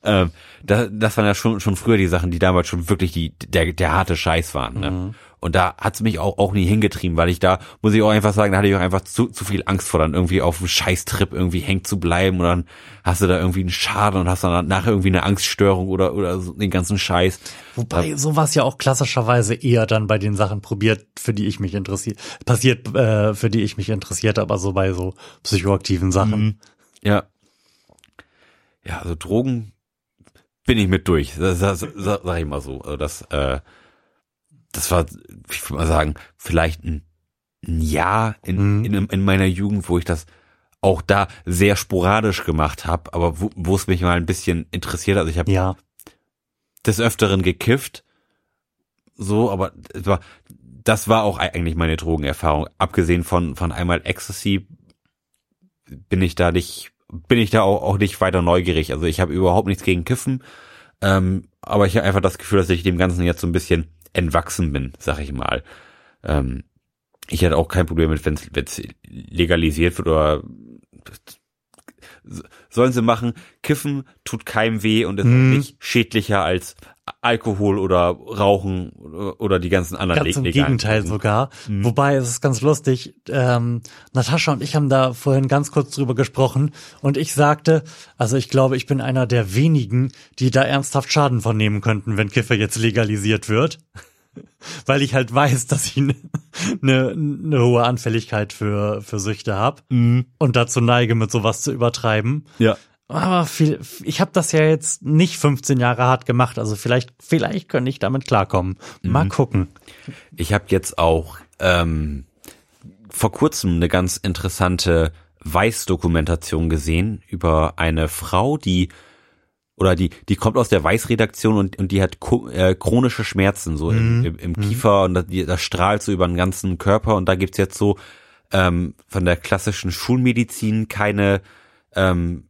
ähm, das, das waren ja schon, schon früher die Sachen, die damals schon wirklich die, der, der harte Scheiß waren. Ne? Mhm. Und da hat's mich auch, auch nie hingetrieben, weil ich da, muss ich auch einfach sagen, da hatte ich auch einfach zu, zu viel Angst vor, dann irgendwie auf einem Scheißtrip irgendwie hängen zu bleiben und dann hast du da irgendwie einen Schaden und hast dann nachher irgendwie eine Angststörung oder, oder so den ganzen Scheiß. Wobei sowas ja auch klassischerweise eher dann bei den Sachen probiert, für die ich mich interessiert, passiert, äh, für die ich mich interessiert, aber so bei so psychoaktiven Sachen. Ja. Ja, also Drogen bin ich mit durch. Das, das, das sag ich mal so. Also das, äh, das war, ich würde mal sagen, vielleicht ein, ein Jahr in, Mhm. in, in meiner Jugend, wo ich das auch da sehr sporadisch gemacht habe, aber wo, es mich mal ein bisschen interessiert. Also ich habe Ja, des Öfteren gekifft, so, aber es war, das war auch eigentlich meine Drogenerfahrung. Abgesehen von, von einmal Ecstasy bin ich da nicht, bin ich da auch, auch nicht weiter neugierig. Also ich habe überhaupt nichts gegen Kiffen, ähm, aber ich habe einfach das Gefühl, dass ich dem Ganzen jetzt so ein bisschen entwachsen bin, sag ich mal. Ähm, ich hätte auch kein Problem mit, wenn es legalisiert wird oder sollen sie machen. Kiffen tut keinem weh und ist auch nicht schädlicher als Alkohol oder Rauchen oder, die ganzen anderen ganz im Gegenteil sogar. Mhm. Wobei es ist ganz lustig. Ähm, Natascha und ich haben da vorhin ganz kurz drüber gesprochen und ich sagte, also ich glaube, ich bin einer der wenigen, die da ernsthaft Schaden von nehmen könnten, wenn Kiffer jetzt legalisiert wird. Weil ich halt weiß, dass ich eine ne, ne hohe Anfälligkeit für, für Süchte habe Mhm. und dazu neige, mit sowas zu übertreiben. Ja. Aber viel, ich habe das ja jetzt nicht 15 Jahre hart gemacht, also vielleicht, vielleicht könnte ich damit klarkommen. Mal gucken. Ich habe jetzt auch ähm, vor kurzem eine ganz interessante Weiß-Dokumentation gesehen über eine Frau, die oder die die kommt aus der Weiß-Redaktion und, und die hat äh, chronische Schmerzen so im, im, im Kiefer und das, das strahlt so über den ganzen Körper und da gibt's jetzt so ähm, von der klassischen Schulmedizin keine ähm,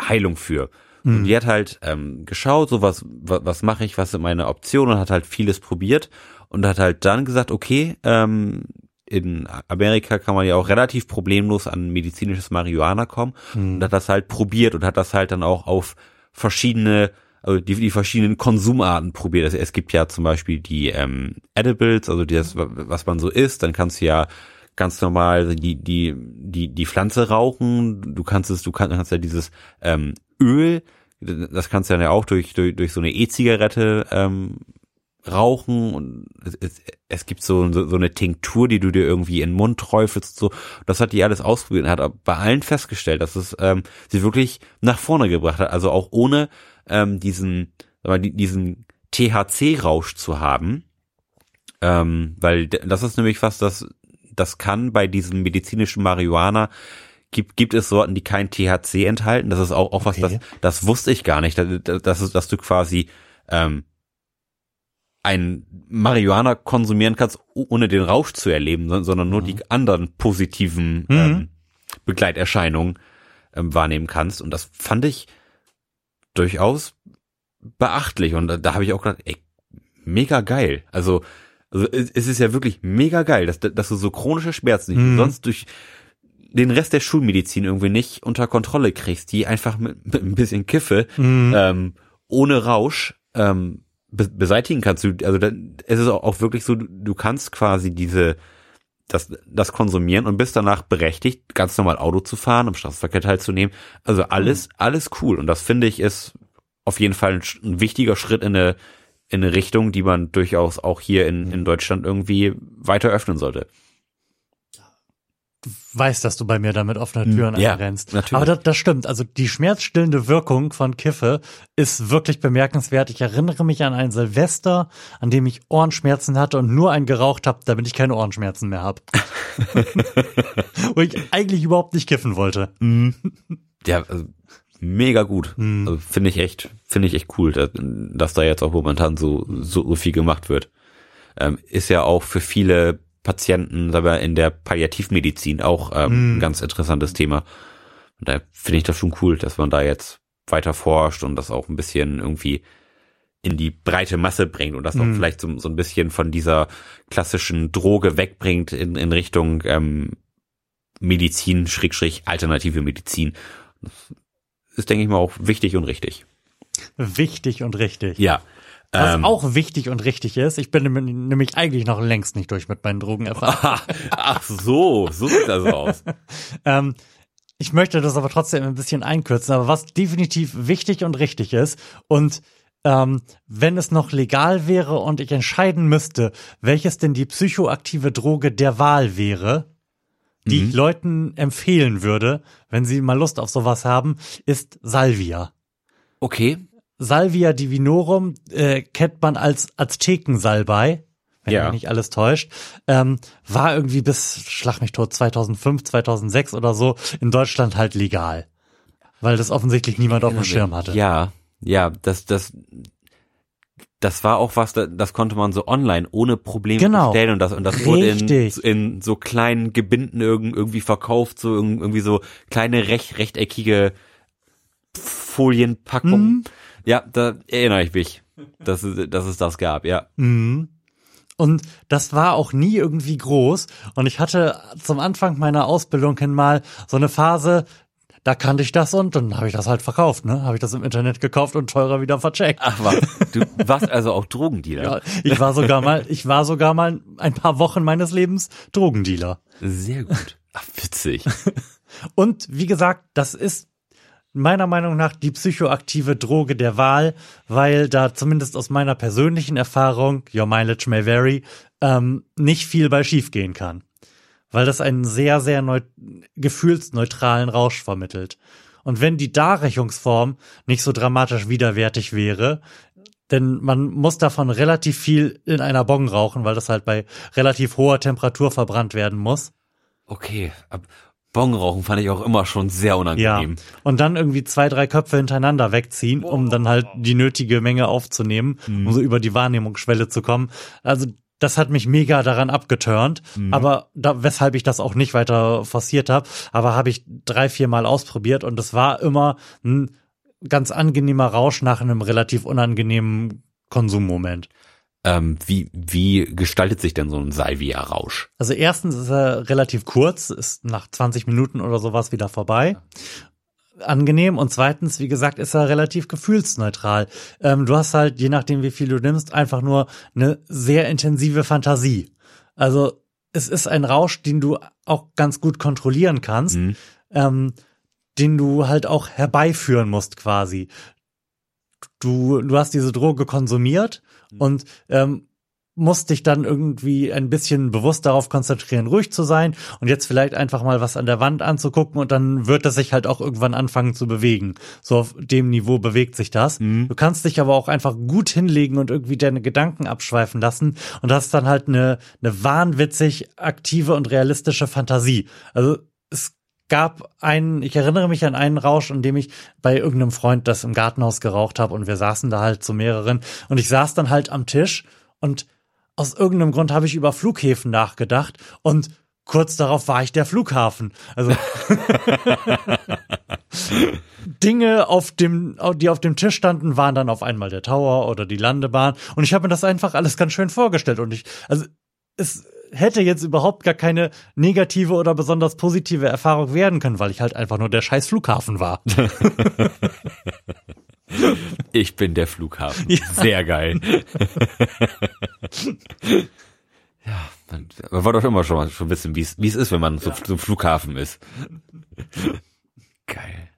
Heilung für. Und die hat halt ähm, geschaut, so was, was, was mache ich, was sind meine Optionen und hat halt vieles probiert und hat halt dann gesagt, okay, ähm, in Amerika kann man ja auch relativ problemlos an medizinisches Marihuana kommen und hat das halt probiert und hat das halt dann auch auf verschiedene, also die, die verschiedenen Konsumarten probiert. Also es gibt ja zum Beispiel die ähm, Edibles, also das, was man so isst, dann kannst du ja ganz normal die die die die Pflanze rauchen. Du kannst es, du kannst, kannst ja dieses ähm, Öl, das kannst du dann ja auch durch durch, durch so eine E-Zigarette ähm, rauchen und es, es, gibt so, so so eine Tinktur, die du dir irgendwie in den Mund träufelst. So, das hat die alles ausprobiert und hat bei allen festgestellt, dass es ähm, sie wirklich nach vorne gebracht hat. Also auch ohne ähm, diesen diesen THC-Rausch zu haben, ähm, weil das ist nämlich was, das das kann bei diesem medizinischen Marihuana gibt, gibt es Sorten, die kein THC enthalten. Das ist auch, auch was, das, Okay. das wusste ich gar nicht. Das, das ist, dass du quasi ähm, ein Marihuana konsumieren kannst, ohne den Rausch zu erleben, son- sondern nur die anderen positiven Mhm. ähm, Begleiterscheinungen ähm, wahrnehmen kannst. Und das fand ich durchaus beachtlich. Und da, da habe ich auch gedacht, ey, mega geil. Also, also es, ist ja wirklich mega geil, dass, dass du so chronische Schmerzen, die du Mhm. sonst durch den Rest der Schulmedizin irgendwie nicht unter Kontrolle kriegst, die einfach mit, mit ein bisschen Kiffe Mhm. ähm, ohne Rausch ähm, be beseitigen kannst. Du, also da, es ist auch, auch wirklich so, du, du kannst quasi diese das, das konsumieren und bist danach berechtigt, ganz normal Auto zu fahren, am Straßenverkehr teilzunehmen. Also alles, alles cool. Und das finde ich ist auf jeden Fall ein, ein wichtiger Schritt in eine, in eine Richtung, die man durchaus auch hier in, in Deutschland irgendwie weiter öffnen sollte. Weiß, dass du bei mir damit offene Türen ja, einrennst. natürlich. Aber das, das stimmt. Also die schmerzstillende Wirkung von Kiffe ist wirklich bemerkenswert. Ich erinnere mich an ein Silvester, an dem ich Ohrenschmerzen hatte und nur einen geraucht habe, damit ich keine Ohrenschmerzen mehr habe. Wo ich eigentlich überhaupt nicht kiffen wollte. Ja, also mega gut. Mhm. Also finde ich echt, finde ich echt cool, dass, dass da jetzt auch momentan so, so viel gemacht wird. Ähm, ist ja auch für viele Patienten, aber in der Palliativmedizin auch ähm, Mhm. ein ganz interessantes Thema. Und da finde ich das schon cool, dass man da jetzt weiter forscht und das auch ein bisschen irgendwie in die breite Masse bringt und das auch Mhm. vielleicht so, so ein bisschen von dieser klassischen Droge wegbringt in, in Richtung ähm, Medizin, Schrägstrich, alternative Medizin. Das ist, denke ich mal, auch wichtig und richtig. Wichtig und richtig. Ja. Was ähm, auch wichtig und richtig ist, ich bin nämlich- eigentlich noch längst nicht durch mit meinen Drogenerfahrungen. Ach so, so sieht das aus. Ähm, ich möchte das aber trotzdem ein bisschen einkürzen. Aber was definitiv wichtig und richtig ist und ähm, wenn es noch legal wäre und ich entscheiden müsste, welches denn die psychoaktive Droge der Wahl wäre, die ich Leuten empfehlen würde, wenn sie mal Lust auf sowas haben, ist Salvia. Okay. Salvia divinorum äh, kennt man als Aztekensalbei, wenn Ja. mich nicht alles täuscht, ähm, war irgendwie bis, schlag mich tot, 2005, 2006 oder so in Deutschland halt legal. Weil das offensichtlich niemand auf dem Schirm hatte. Ja, ja, das, das, das war auch was, das, konnte man so online ohne Probleme Genau. bestellen und das, und das wurde in, Richtig. in so kleinen Gebinden irg- irgendwie verkauft, so irg- irgendwie so kleine recht, rechteckige Folienpackungen. Mhm. Ja, da erinnere ich mich, dass, es- dass es das gab, ja. Mhm. Und das war auch nie irgendwie groß. Und ich hatte zum Anfang meiner Ausbildung hin mal so eine Phase, da kannte ich das und dann habe ich das halt verkauft, ne? Habe ich das im Internet gekauft und teurer wieder vercheckt. Ach was, du warst also auch Drogendealer. Ja, ich war sogar mal, ich war sogar mal ein paar Wochen meines Lebens Drogendealer. Sehr gut. Ach, witzig. Und wie gesagt, das ist meiner Meinung nach die psychoaktive Droge der Wahl, weil da zumindest aus meiner persönlichen Erfahrung, your mileage may vary, ähm, nicht viel bei schiefgehen kann. Weil das einen sehr, sehr neu gefühlsneutralen Rausch vermittelt. Und wenn die Darreichungsform nicht so dramatisch widerwärtig wäre, denn man muss davon relativ viel in einer Bong rauchen, weil das halt bei relativ hoher Temperatur verbrannt werden muss. Okay, ab Bongrauchen fand ich auch immer schon sehr Ja. unangenehm. Und dann irgendwie zwei, drei Köpfe hintereinander wegziehen, um dann halt die nötige Menge aufzunehmen, um so über die Wahrnehmungsschwelle zu kommen. Also das hat mich mega daran abgeturnt, aber da, weshalb ich das auch nicht weiter forciert habe, aber habe ich drei, vier Mal ausprobiert und es war immer ein ganz angenehmer Rausch nach einem relativ unangenehmen Konsummoment. Ähm, wie, wie gestaltet sich denn so ein Salvia-Rausch? Also erstens ist er relativ kurz, ist nach 20 Minuten oder sowas wieder vorbei. Angenehm und zweitens, wie gesagt, ist er relativ gefühlsneutral. Ähm, du hast halt, je nachdem wie viel du nimmst, einfach nur eine sehr intensive Fantasie. Also es ist ein Rausch, den du auch ganz gut kontrollieren kannst, Mhm. ähm, den du halt auch herbeiführen musst quasi. Du, du hast diese Droge konsumiert und ähm, musst dich dann irgendwie ein bisschen bewusst darauf konzentrieren, ruhig zu sein und jetzt vielleicht einfach mal was an der Wand anzugucken und dann wird es sich halt auch irgendwann anfangen zu bewegen. So auf dem Niveau bewegt sich das. Mhm. Du kannst dich aber auch einfach gut hinlegen und irgendwie deine Gedanken abschweifen lassen und hast dann halt eine, eine wahnwitzig aktive und realistische Fantasie. Also gab einen, ich erinnere mich an einen Rausch, an dem ich bei irgendeinem Freund das im Gartenhaus geraucht habe und wir saßen da halt zu mehreren und ich saß dann halt am Tisch und aus irgendeinem Grund habe ich über Flughäfen nachgedacht und kurz darauf war ich der Flughafen. Also Dinge auf dem, die auf dem Tisch standen, waren dann auf einmal der Tower oder die Landebahn und ich habe mir das einfach alles ganz schön vorgestellt und ich, also es hätte jetzt überhaupt gar keine negative oder besonders positive Erfahrung werden können, weil ich halt einfach nur der scheiß Flughafen war. Ich bin der Flughafen. Ja. Sehr geil. ja, man, man wollte doch immer schon mal schon wissen, wie es wie es ist, wenn man so, so ein Flughafen ist. Geil.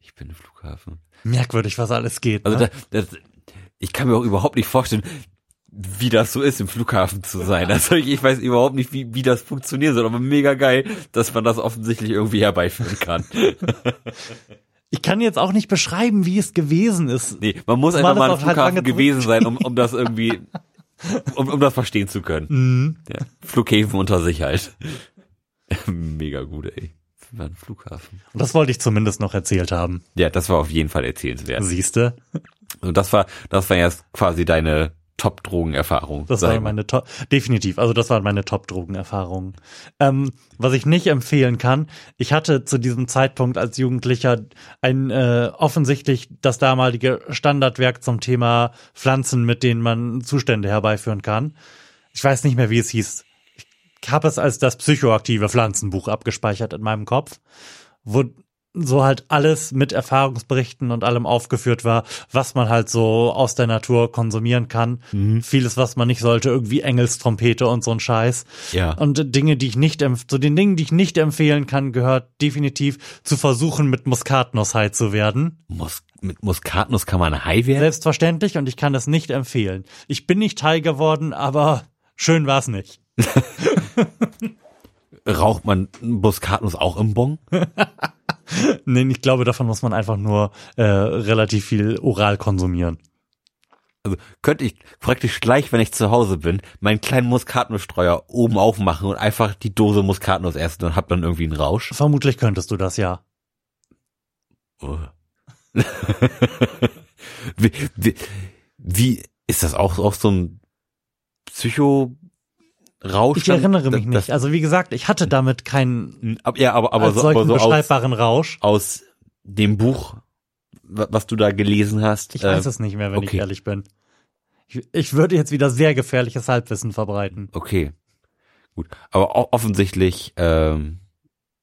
Ich bin der Flughafen. Merkwürdig, was alles geht. Also ne? das, das, ich kann mir auch überhaupt nicht vorstellen, wie das so ist, im Flughafen zu sein. Also ich, ich weiß überhaupt nicht, wie, wie das funktionieren soll, aber mega geil, dass man das offensichtlich irgendwie herbeiführen kann. Ich kann jetzt auch nicht beschreiben, wie es gewesen ist. Nee, man muss einfach mal im halt Flughafen lange gewesen sein, um, um das irgendwie, um, um das verstehen zu können. Mhm. Ja. Flughäfen unter sich halt. Mega gut, ey. War ein Flughafen. Und das wollte ich zumindest noch erzählt haben. Ja, das war auf jeden Fall erzählenswert. Siehste? Und das war, das war jetzt quasi deine Top-Drogen-Erfahrung. Das mal. meine Top, definitiv. Also das waren meine Top-Drogenerfahrungen. Ähm, was ich nicht empfehlen kann, ich hatte zu diesem Zeitpunkt als Jugendlicher ein äh, offensichtlich das damalige Standardwerk zum Thema Pflanzen, mit denen man Zustände herbeiführen kann. Ich weiß nicht mehr, wie es hieß. Ich habe es als das psychoaktive Pflanzenbuch abgespeichert in meinem Kopf, wo so halt alles mit Erfahrungsberichten und allem aufgeführt war, was man halt so aus der Natur konsumieren kann. Vieles, was man nicht sollte, irgendwie Engelstrompete und so ein Scheiß. Ja. Und Dinge, die ich nicht, zu den Dingen, die ich nicht empfehlen kann, gehört definitiv zu versuchen, mit Muskatnuss high zu werden. Mus mit Muskatnuss kann man high werden? Selbstverständlich und ich kann das nicht empfehlen. Ich bin nicht high geworden, aber schön war's nicht. Raucht man Muskatnuss auch im Bon? Nee, ich glaube, davon muss man einfach nur äh, relativ viel oral konsumieren. Also könnte ich praktisch gleich, wenn ich zu Hause bin, meinen kleinen Muskatnussstreuer oben aufmachen und einfach die Dose Muskatnuss essen und hab dann irgendwie einen Rausch. Vermutlich könntest du das ja. Oh. wie, wie, wie ist das auch, auch so ein Psycho-Rausch? Ich erinnere mich Das- nicht. Also wie gesagt, ich hatte damit keinen ja, aber, aber so, aber so aus, beschreibbaren Rausch. aus dem Buch, wa- was du da gelesen hast. Ich weiß äh, es nicht mehr, wenn ich okay. ehrlich bin. Ich, ich würde jetzt wieder sehr gefährliches Halbwissen verbreiten. Okay, gut. Aber offensichtlich ähm,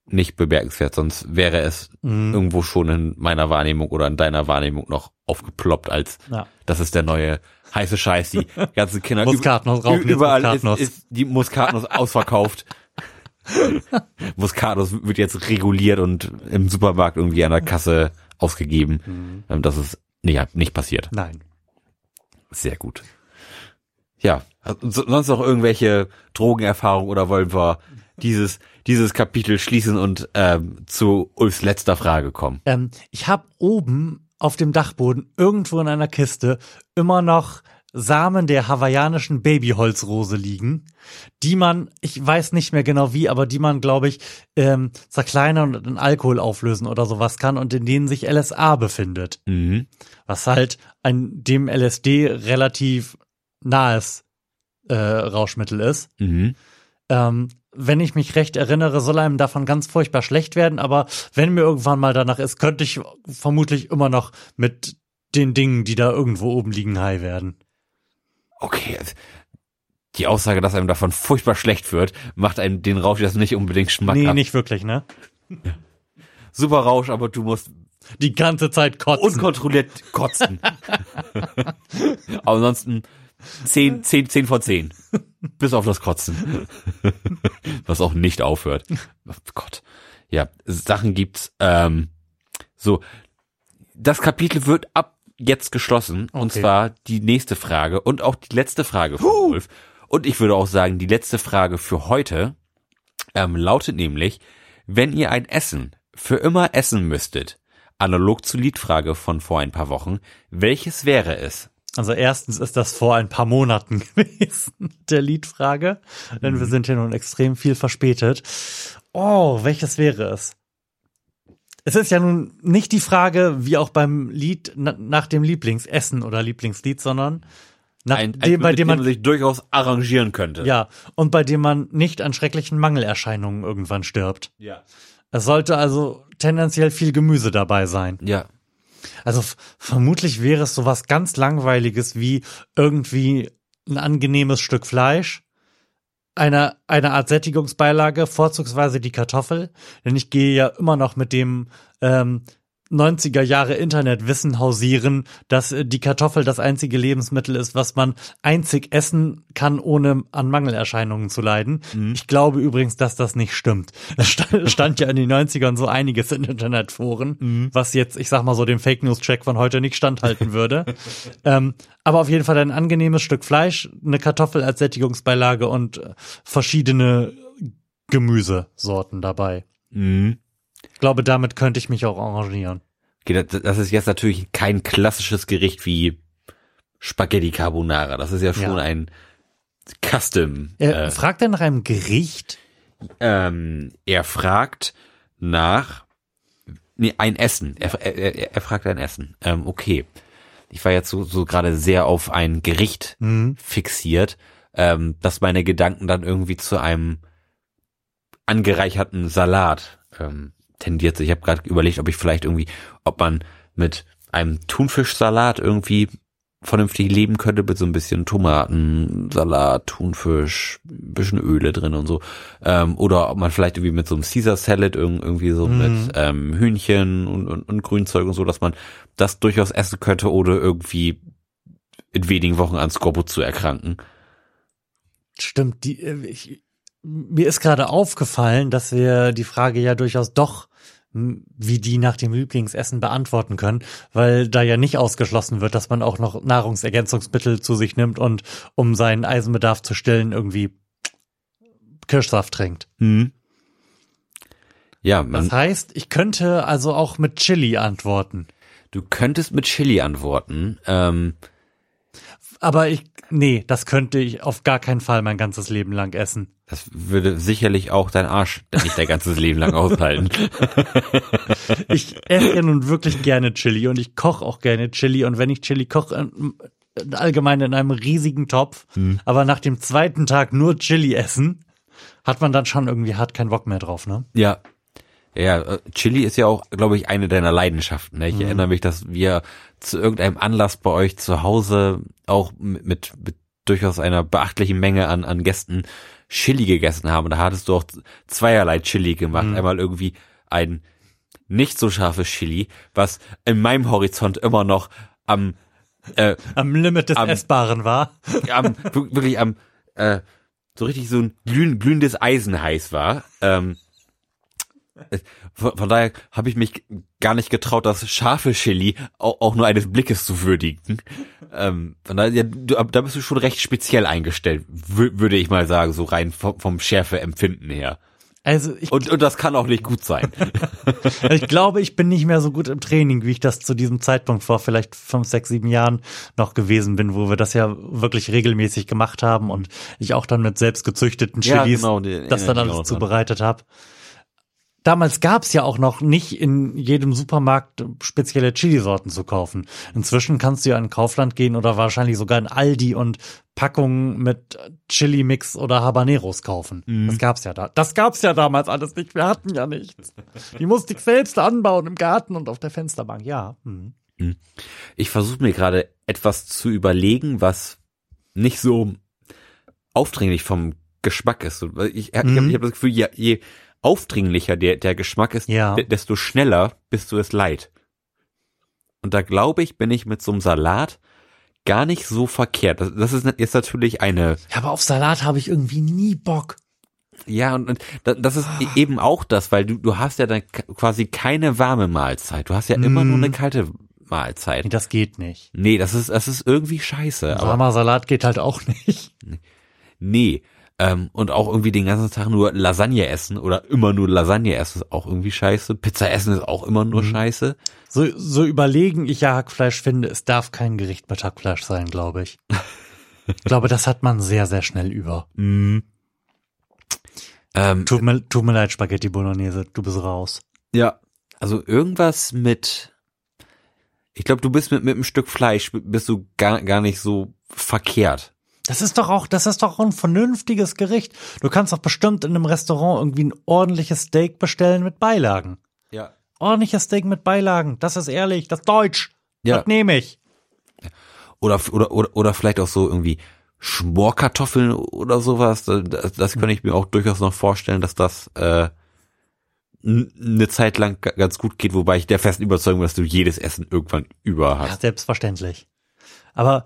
nicht bemerkenswert, sonst wäre es Mhm. irgendwo schon in meiner Wahrnehmung oder in deiner Wahrnehmung noch aufgeploppt als Ja. das ist der neue heiße Scheiß. Die ganzen Kinder Muskatnuss, rauchen überall Muskatnuss. Ist, ist die Muskatnuss ausverkauft. Muskatnuss wird jetzt reguliert und im Supermarkt irgendwie an der Kasse ausgegeben. Mhm. Ähm, Das ist nicht, nicht passiert. Nein. Sehr gut. Ja, so- sonst noch irgendwelche Drogenerfahrungen oder wollen wir dieses, dieses Kapitel schließen und ähm, zu Ulfs letzter Frage kommen? Ähm, ich habe oben auf dem Dachboden irgendwo in einer Kiste immer noch Samen der hawaiianischen Babyholzrose liegen, die man, ich weiß nicht mehr genau wie, aber die man, glaube ich, ähm, zerkleinern und in Alkohol auflösen oder sowas kann und in denen sich LSA befindet. Mhm. was halt ein dem LSD relativ nahes äh, Rauschmittel ist. Mhm. Ähm, wenn ich mich recht erinnere, soll einem davon ganz furchtbar schlecht werden, aber wenn mir irgendwann mal danach ist, könnte ich vermutlich immer noch mit den Dingen, die da irgendwo oben liegen, high werden. Okay. also Die Aussage, dass einem davon furchtbar schlecht wird, macht einem den Rausch jetzt nicht unbedingt Nee, schmackhaft. nicht wirklich, ne? Super Rausch, aber du musst Die ganze Zeit kotzen. unkontrolliert kotzen. aber ansonsten 10, 10, 10 von 10. Bis auf das Kotzen. Was auch nicht aufhört. Oh Gott. Ja, Sachen gibt's. Ähm, so, das Kapitel wird ab jetzt geschlossen. Und Okay. zwar die nächste Frage und auch die letzte Frage von Wolf. Und ich würde auch sagen, die letzte Frage für heute ähm, lautet nämlich, wenn ihr ein Essen für immer essen müsstet, analog zur Liedfrage von vor ein paar Wochen, welches wäre es? Also erstens ist das vor ein paar Monaten gewesen, der Liedfrage, denn wir sind ja nun extrem viel verspätet. Oh, welches wäre es? Es ist ja nun nicht die Frage, wie auch beim Lied, na, nach dem Lieblingsessen oder Lieblingslied, sondern nach Ein, ein dem, bei mit dem man, sich durchaus arrangieren könnte. ja, und bei dem man nicht an schrecklichen Mangelerscheinungen irgendwann stirbt. Ja. Es sollte also tendenziell viel Gemüse dabei sein. Ja. Also vermutlich wäre es sowas ganz langweiliges wie irgendwie ein angenehmes Stück Fleisch, eine, eine Art Sättigungsbeilage, vorzugsweise die Kartoffel, denn ich gehe ja immer noch mit dem ähm, 90er Jahre Internetwissen hausieren, dass äh, die Kartoffel das einzige Lebensmittel ist, was man einzig essen kann, ohne an Mangelerscheinungen zu leiden. Mhm. Ich glaube übrigens, dass das nicht stimmt. Es stand, ja in den 90ern so einiges in Internetforen, mhm. was jetzt, ich sag mal so, dem Fake News Check von heute nicht standhalten würde. ähm, aber auf jeden Fall ein angenehmes Stück Fleisch, eine Kartoffel als Sättigungsbeilage und äh, verschiedene Gemüsesorten dabei. Mhm. Ich glaube, damit könnte ich mich auch arrangieren. Okay, das ist jetzt natürlich kein klassisches Gericht wie Spaghetti Carbonara. Das ist ja schon ja. ein Custom. Er äh, fragt er nach einem Gericht? Ähm, er fragt nach nee, ein Essen. Er, er, er fragt ein Essen. Ähm, okay. Ich war jetzt so, so gerade sehr auf ein Gericht mhm. fixiert, ähm, dass meine Gedanken dann irgendwie zu einem angereicherten Salat ähm, tendiert. Ich habe gerade überlegt, ob ich vielleicht irgendwie, ob man mit einem Thunfischsalat irgendwie vernünftig leben könnte mit so ein bisschen Tomaten, Salat, Thunfisch, bisschen Öle drin und so. Ähm, oder ob man vielleicht irgendwie mit so einem Caesar Salad irgendwie so mm. mit ähm, Hühnchen und, und, und Grünzeug und so, dass man das durchaus essen könnte oder irgendwie in wenigen Wochen an Skorbo zu erkranken. Stimmt, die, äh, ich, mir ist gerade aufgefallen, dass wir die Frage ja durchaus doch wie die nach dem Lieblingsessen beantworten können, weil da ja nicht ausgeschlossen wird, dass man auch noch Nahrungsergänzungsmittel zu sich nimmt und um seinen Eisenbedarf zu stillen irgendwie Kirschsaft trinkt. Mhm. Ja, man, das heißt, ich könnte also auch mit Chili antworten. Du könntest mit Chili antworten. Ähm, aber ich, nee, das könnte ich auf gar keinen Fall mein ganzes Leben lang essen. Das würde sicherlich auch dein Arsch nicht dein ganzes Leben lang aushalten. ich esse ja nun wirklich gerne Chili und ich koche auch gerne Chili und wenn ich Chili koche, allgemein in einem riesigen Topf, hm. aber nach dem zweiten Tag nur Chili essen, hat man dann schon irgendwie hart keinen Bock mehr drauf, ne? Ja, ja, äh, Chili ist ja auch, glaube ich, eine deiner Leidenschaften. Ne? Ich mhm. erinnere mich, dass wir zu irgendeinem Anlass bei euch zu Hause auch mit, mit, mit durchaus einer beachtlichen Menge an, an Gästen Chili gegessen haben. Da hattest du auch zweierlei Chili gemacht. Mhm. Einmal irgendwie ein nicht so scharfes Chili, was in meinem Horizont immer noch am äh, am Limit des am, Essbaren war. Am, wirklich am äh, so richtig so ein glühen, glühendes Eisen heiß war. Ähm, von, von daher habe ich mich gar nicht getraut, das scharfe Chili auch, auch nur eines Blickes zu würdigen. Ähm, von daher, ja, du, da bist du schon recht speziell eingestellt, würde ich mal sagen, so rein vom, vom Schärfeempfinden her. Also ich, und, und das kann auch nicht gut sein. ich glaube, ich bin nicht mehr so gut im Training, wie ich das zu diesem Zeitpunkt vor vielleicht fünf, sechs, sieben Jahren noch gewesen bin, wo wir das ja wirklich regelmäßig gemacht haben und ich auch dann mit selbst gezüchteten Chilis ja, genau, das dann alles zubereitet habe damals gab's ja auch noch nicht in jedem Supermarkt spezielle Chili-Sorten zu kaufen. Inzwischen kannst du ja in Kaufland gehen oder wahrscheinlich sogar in Aldi und Packungen mit Chili-Mix oder Habaneros kaufen. Mhm. Das gab's ja da. Das gab's ja damals alles nicht. Wir hatten ja nichts. Die musste ich selbst anbauen im Garten und auf der Fensterbank. Ja. Mhm. mhm. Ich versuche mir gerade etwas zu überlegen, was nicht so aufdringlich vom Geschmack ist. Ich, ich, mhm. habe hab das Gefühl, je, je aufdringlicher der, der Geschmack ist, ja. desto schneller bist du es leid. Und da glaube ich, bin ich mit so einem Salat gar nicht so verkehrt. Das, das ist jetzt natürlich eine. Ja, aber auf Salat habe ich irgendwie nie Bock. Ja, und, und das ist oh. eben auch das, weil du, du hast ja dann quasi keine warme Mahlzeit. Du hast ja mm. immer nur eine mm. kalte Mahlzeit. Nee, das geht nicht. Nee, das ist, das ist irgendwie scheiße. Warmer Salat geht halt auch nicht. Nee, ähm, und auch irgendwie den ganzen Tag nur Lasagne essen oder immer nur Lasagne essen ist auch irgendwie scheiße. Pizza essen ist auch immer nur mhm. scheiße. So, so überlegen ich ja Hackfleisch finde, es darf kein Gericht mit Hackfleisch sein, glaube ich. ich glaube, das hat man sehr, sehr schnell über. Mhm. Ähm, tut, mir, tut mir leid, Spaghetti Bolognese, du bist raus. Ja, also irgendwas mit, ich glaube, du bist mit, mit einem Stück Fleisch, bist du gar, gar nicht so verkehrt. Das ist doch auch, das ist doch ein vernünftiges Gericht. Du kannst doch bestimmt in einem Restaurant irgendwie ein ordentliches Steak bestellen mit Beilagen. Ja. Ordentliches Steak mit Beilagen. Das ist ehrlich, das ist Deutsch. Ja. Das nehme ich. Oder, oder, oder, oder vielleicht auch so irgendwie Schmorkartoffeln oder sowas. Das, das könnte ich mir auch durchaus noch vorstellen, dass das, äh, eine Zeit lang ganz gut geht, wobei ich der festen Überzeugung bin, dass du jedes Essen irgendwann über hast. Ja, selbstverständlich. Aber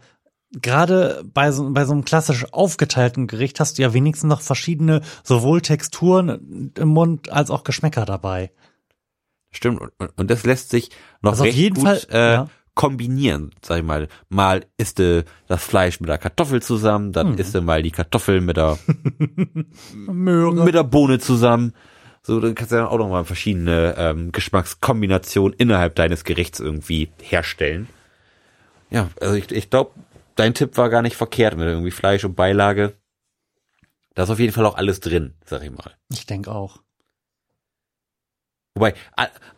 gerade bei so, bei so einem klassisch aufgeteilten Gericht hast du ja wenigstens noch verschiedene sowohl Texturen im Mund als auch Geschmäcker dabei. Stimmt, und, und das lässt sich noch Also auf recht jeden gut Fall, äh, ja. kombinieren, sag ich mal. Mal isst du das Fleisch mit der Kartoffel zusammen, dann Hm. isst du mal die Kartoffel mit der, Möhre. mit der Bohne zusammen. So, dann kannst du dann auch noch mal verschiedene ähm, Geschmackskombinationen innerhalb deines Gerichts irgendwie herstellen. Ja, also ich, ich glaube, dein Tipp war gar nicht verkehrt mit irgendwie Fleisch und Beilage. Da ist auf jeden Fall auch alles drin, sag ich mal. Ich denke auch. Wobei,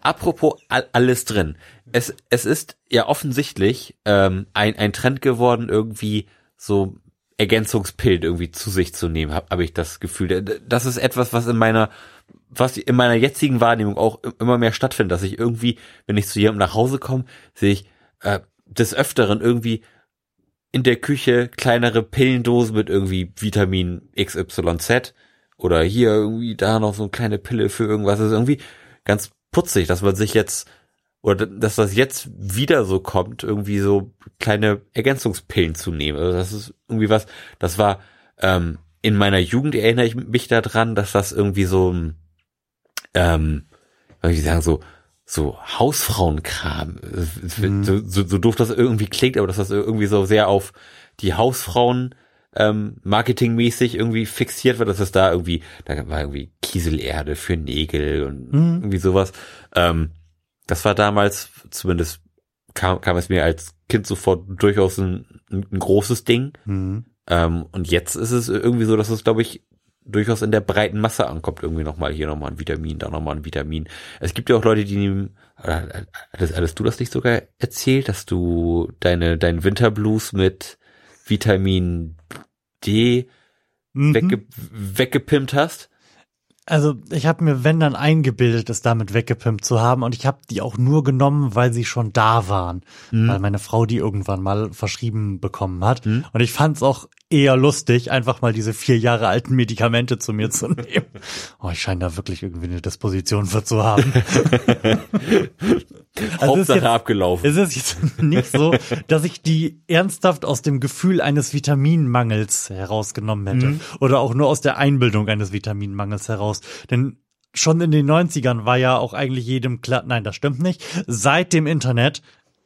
apropos all, alles drin. Es, es ist ja offensichtlich ähm, ein, ein Trend geworden, irgendwie so Ergänzungspillen irgendwie zu sich zu nehmen, habe hab ich das Gefühl. Das ist etwas, was in meiner, was in meiner jetzigen Wahrnehmung auch immer mehr stattfindet, dass ich irgendwie, wenn ich zu jemandem nach Hause komme, sehe ich äh, des Öfteren irgendwie in der Küche kleinere Pillendosen mit irgendwie Vitamin XYZ oder hier irgendwie da noch so eine kleine Pille für irgendwas. Das ist irgendwie ganz putzig, dass man sich jetzt oder dass das jetzt wieder so kommt, irgendwie so kleine Ergänzungspillen zu nehmen. Also das ist irgendwie was, das war ähm, in meiner Jugend erinnere ich mich daran, dass das irgendwie so ähm, wie sagen, so so Hausfrauenkram, Mhm. so, so, so doof das irgendwie klingt, aber dass das irgendwie so sehr auf die Hausfrauen ähm, marketingmäßig irgendwie fixiert wird, dass es da irgendwie, da war irgendwie Kieselerde für Nägel und Mhm. irgendwie sowas. Ähm, das war damals, zumindest kam, kam es mir als Kind sofort durchaus ein, ein, großes Ding. Hm. Ähm, und jetzt ist es irgendwie so, dass es, glaube ich, durchaus in der breiten Masse ankommt. Irgendwie nochmal hier nochmal ein Vitamin, da nochmal ein Vitamin. Es gibt ja auch Leute, die nehmen, äh, hattest, hattest du das nicht sogar erzählt, dass du deine, deinen Winterblues mit Vitamin D Mhm. wegge, weggepimpt hast? Also ich habe mir, wenn dann eingebildet, es damit weggepimpt zu haben und ich habe die auch nur genommen, weil sie schon da waren, weil meine Frau die irgendwann mal verschrieben bekommen hat. Und ich fand es auch eher lustig, einfach mal diese vier Jahre alten Medikamente zu mir zu nehmen. Oh, ich scheine da wirklich irgendwie eine Disposition für zu haben. Also ist Hauptsache jetzt- abgelaufen. Es ist jetzt nicht so, dass ich die ernsthaft aus dem Gefühl eines Vitaminmangels herausgenommen hätte. Oder auch nur aus der Einbildung eines Vitaminmangels heraus. Denn schon in den 90ern war ja auch eigentlich jedem klar, nein, das stimmt nicht. Seit dem Internet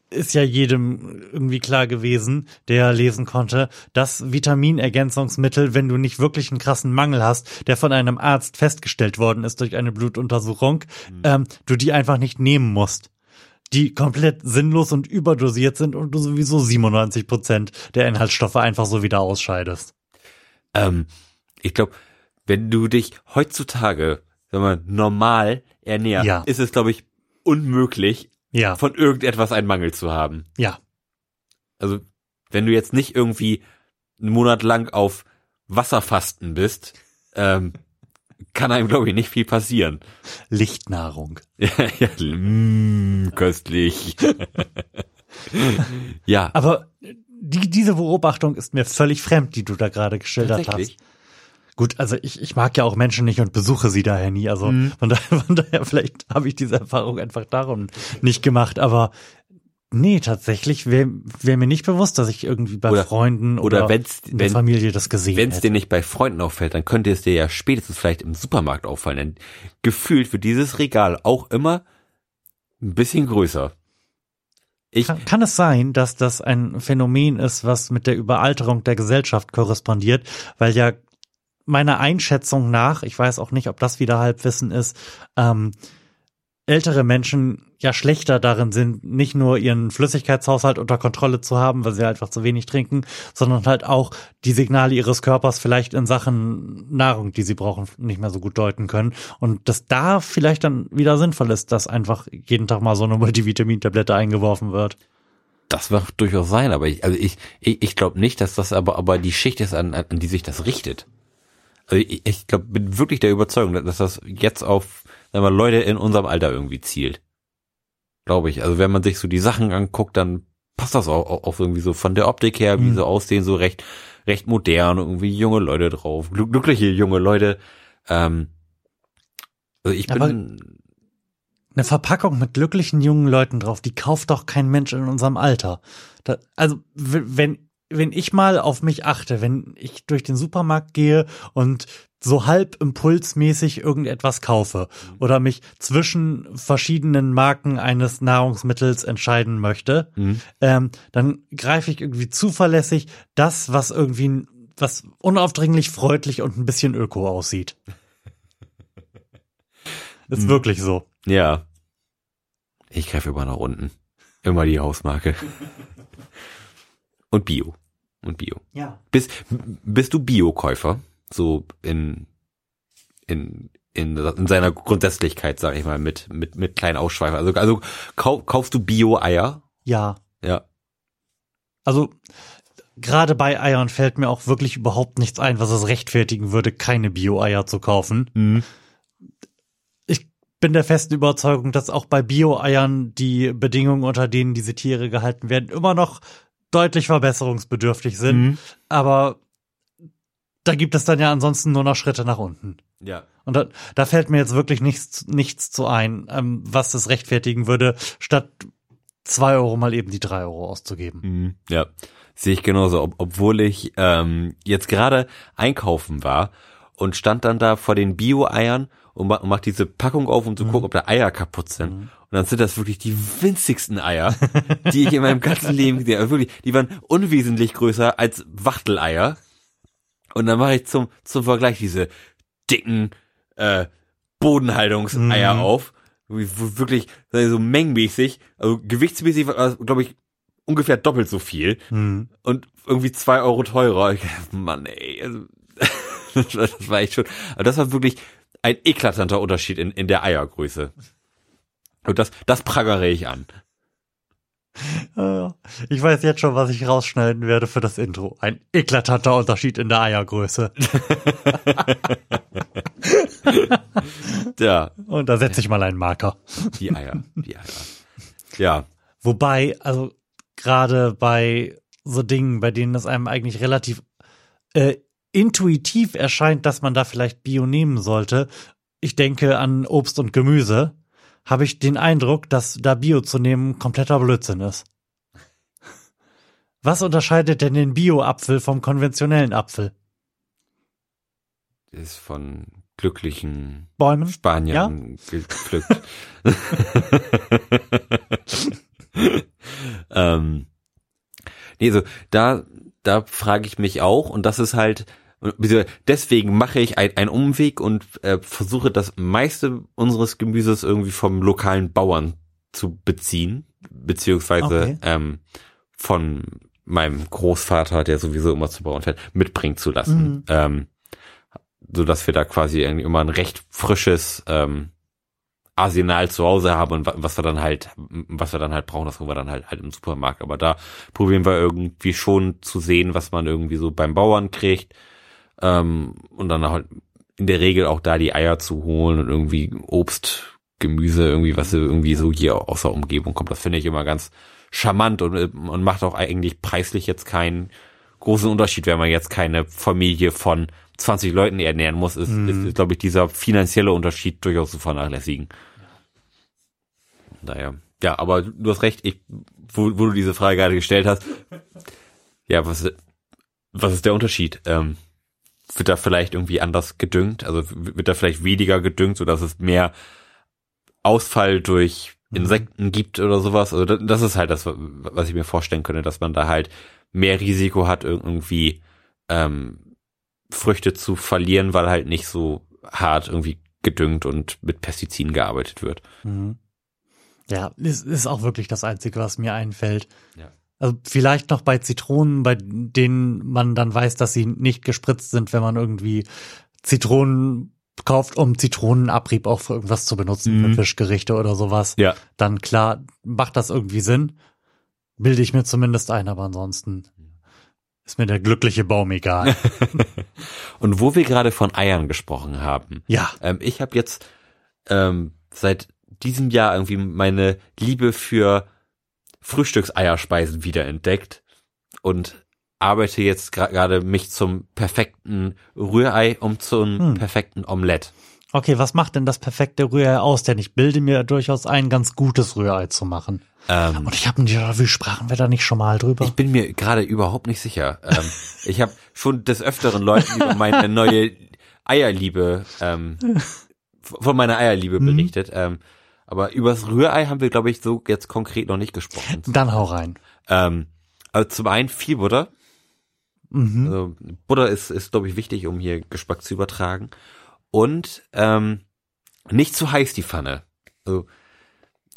ist ja jedem irgendwie klar gewesen, der lesen konnte, dass Vitaminergänzungsmittel, wenn du nicht wirklich einen krassen Mangel hast, der von einem Arzt festgestellt worden ist durch eine Blutuntersuchung, ähm, du die einfach nicht nehmen musst die komplett sinnlos und überdosiert sind und du sowieso 97 Prozent der Inhaltsstoffe einfach so wieder ausscheidest. Ähm, ich glaube, wenn du dich heutzutage, sag mal, normal ernährst, Ja. ist es, glaube ich, unmöglich, Ja, von irgendetwas einen Mangel zu haben. ja, Also, wenn du jetzt nicht irgendwie einen Monat lang auf Wasserfasten bist, ähm, kann einem, glaube ich, nicht viel passieren. Lichtnahrung. ja, ja, mm, köstlich. ja, Aber die, diese Beobachtung ist mir völlig fremd, die du da gerade geschildert hast. Gut, also ich, ich mag ja auch Menschen nicht und besuche sie daher nie. Also Mhm. von, daher, von daher, vielleicht habe ich diese Erfahrung einfach darum nicht gemacht. Aber nee, tatsächlich wäre wär mir nicht bewusst, dass ich irgendwie bei Oder- Freunden oder oder, wenn's- in der wenn- Familie das gesehen Wenn es dir nicht bei Freunden auffällt, dann könnte es dir ja spätestens vielleicht im Supermarkt auffallen. Denn gefühlt wird dieses Regal auch immer ein bisschen größer. Ich, Kann, kann es sein, dass das ein Phänomen ist, was mit der Überalterung der Gesellschaft korrespondiert, weil ja meiner Einschätzung nach, ich weiß auch nicht, ob das wieder Halbwissen ist, ähm, ältere Menschen ja schlechter darin sind, nicht nur ihren Flüssigkeitshaushalt unter Kontrolle zu haben, weil sie einfach zu wenig trinken, sondern halt auch die Signale ihres Körpers vielleicht in Sachen Nahrung, die sie brauchen, nicht mehr so gut deuten können. Und dass da vielleicht dann wieder sinnvoll ist, dass einfach jeden Tag mal so eine Multivitamintablette eingeworfen wird. das wird durchaus sein, aber ich, also ich, ich, ich glaube nicht, dass das aber, aber die Schicht ist, an, an die sich das richtet. Also ich, ich glaube, bin wirklich der Überzeugung, dass das jetzt auf, sagen wir, Leute in unserem Alter irgendwie zielt. Glaube ich. Also wenn man sich so die Sachen anguckt, dann passt das auch, auch, irgendwie so von der Optik her, wie Mhm. sie aussehen, so recht, recht modern, irgendwie junge Leute drauf, glück- glückliche junge Leute. Ähm, also ich Aber bin, eine Verpackung mit glücklichen jungen Leuten drauf, die kauft doch kein Mensch in unserem Alter. Da, also wenn wenn ich mal auf mich achte, wenn ich durch den Supermarkt gehe und so halb impulsmäßig irgendetwas kaufe oder mich zwischen verschiedenen Marken eines Nahrungsmittels entscheiden möchte, ähm, dann greife ich irgendwie zuverlässig das, was irgendwie was unaufdringlich freundlich und ein bisschen öko aussieht. Ist wirklich so. Ja. Ich greife immer nach unten. Immer die Hausmarke. Und Bio. Und Bio. Ja. Bist, bist du Bio-Käufer? So in, in, in, in seiner Grundsätzlichkeit, sag ich mal, mit, mit, mit kleinen Ausschweifen. Also, also kau, kaufst du Bio-Eier? Ja. Ja. Also gerade bei Eiern fällt mir auch wirklich überhaupt nichts ein, was es rechtfertigen würde, keine Bio-Eier zu kaufen. Mhm. Ich bin der festen Überzeugung, dass auch bei Bio-Eiern die Bedingungen, unter denen diese Tiere gehalten werden, immer noch deutlich verbesserungsbedürftig sind. Mhm. Aber da gibt es dann ja ansonsten nur noch Schritte nach unten. Ja. Und da, da fällt mir jetzt wirklich nichts, nichts zu ein, ähm, was es rechtfertigen würde, statt zwei Euro mal eben die drei Euro auszugeben. Mhm. Ja, sehe ich genauso. Ob, obwohl ich ähm, jetzt gerade einkaufen war und stand dann da vor den Bio-Eiern und, ma und mach diese Packung auf, um zu gucken, ob da Eier kaputt sind. Und dann sind das wirklich die winzigsten Eier, die ich in meinem ganzen Leben gesehen habe. Wirklich, die waren unwesentlich größer als Wachteleier. Und dann mache ich zum, zum Vergleich diese dicken äh, Bodenhaltungseier Mhm. auf, wirklich so mengenmäßig, also gewichtsmäßig, glaube ich, ungefähr doppelt so viel Hm. und irgendwie zwei Euro teurer. Ich, Mann, ey, also, das war- das war echt schon, aber das war wirklich ein eklatanter Unterschied in, in der Eiergröße. Und das, das prangere ich an. Ich weiß jetzt schon, was ich rausschneiden werde für das Intro. Ein eklatanter Unterschied in der Eiergröße. Ja, Und da setze ich mal einen Marker. die Eier, die Eier. Ja, Wobei, also gerade bei so Dingen, bei denen es einem eigentlich relativ äh, intuitiv erscheint, dass man da vielleicht Bio nehmen sollte, ich denke an Obst und Gemüse, habe ich den Eindruck, dass da Bio zu nehmen kompletter Blödsinn ist. Was unterscheidet denn den Bio-Apfel vom konventionellen Apfel? ist von glücklichen Bäumen? Spaniern gepflückt. ähm, nee, so, da, da frage ich mich auch, und das ist halt, deswegen mache ich ein, einen Umweg und äh, versuche das meiste unseres Gemüses irgendwie vom lokalen Bauern zu beziehen, beziehungsweise Okay. ähm, von meinem Großvater, der sowieso immer zu Bauern fährt, mitbringen zu lassen. Mhm. Ähm, so dass wir da quasi irgendwie immer ein recht frisches ähm, Arsenal zu Hause haben und wa- was wir dann halt, was wir dann halt brauchen, das holen wir dann halt halt im Supermarkt. Aber da probieren wir irgendwie schon zu sehen, was man irgendwie so beim Bauern kriegt ähm, und dann halt in der Regel auch da die Eier zu holen und irgendwie Obst, Gemüse, irgendwie was irgendwie so hier aus der Umgebung kommt. Das finde ich immer ganz charmant und, äh, und macht auch eigentlich preislich jetzt keinen großen Unterschied, wenn man jetzt keine Familie von 20 Leuten ernähren muss, ist, ist, ist glaube ich, dieser finanzielle Unterschied durchaus zu vernachlässigen. Daher, ja, aber du hast recht, ich, wo, wo du diese Frage gerade gestellt hast, ja, was, was ist der Unterschied? Ähm, wird da vielleicht irgendwie anders gedüngt? Also wird da vielleicht weniger gedüngt, sodass es mehr Ausfall durch Insekten gibt oder sowas? Also das, das ist halt das, was ich mir vorstellen könnte, dass man da halt mehr Risiko hat, irgendwie ähm, Früchte zu verlieren, weil halt nicht so hart irgendwie gedüngt und mit Pestiziden gearbeitet wird. Mhm. Ja, ist, ist auch wirklich das Einzige, was mir einfällt. Ja. Also vielleicht noch bei Zitronen, bei denen man dann weiß, dass sie nicht gespritzt sind, wenn man irgendwie Zitronen kauft, um Zitronenabrieb auch für irgendwas zu benutzen, Mhm. für Fischgerichte oder sowas. Ja. Dann klar, macht das irgendwie Sinn. Bilde ich mir zumindest ein, aber ansonsten ist mir der glückliche Baum egal. Und wo wir gerade von Eiern gesprochen haben, ja. Ähm, ich habe jetzt ähm, seit diesem Jahr irgendwie meine Liebe für Frühstückseierspeisen wiederentdeckt und arbeite jetzt gerade mich zum perfekten Rührei um zum Hm. perfekten Omelett. Okay, was macht denn das perfekte Rührei aus? Denn ich bilde mir durchaus ein, ganz gutes Rührei zu machen. Ähm, Und ich habe Déjà-vu, sprachen wir da nicht schon mal drüber? ich bin mir gerade überhaupt nicht sicher. Ähm, ich habe schon des Öfteren Leuten über meine neue Eierliebe, ähm, von meiner Eierliebe Mhm. berichtet. Ähm, aber übers Rührei haben wir, glaube ich, so jetzt konkret noch nicht gesprochen. Dann hau rein. Ähm, also zum einen viel Butter. Mhm. Also Butter ist, ist glaube ich, wichtig, um hier Geschmack zu übertragen. Und ähm, nicht zu heiß die Pfanne. Also,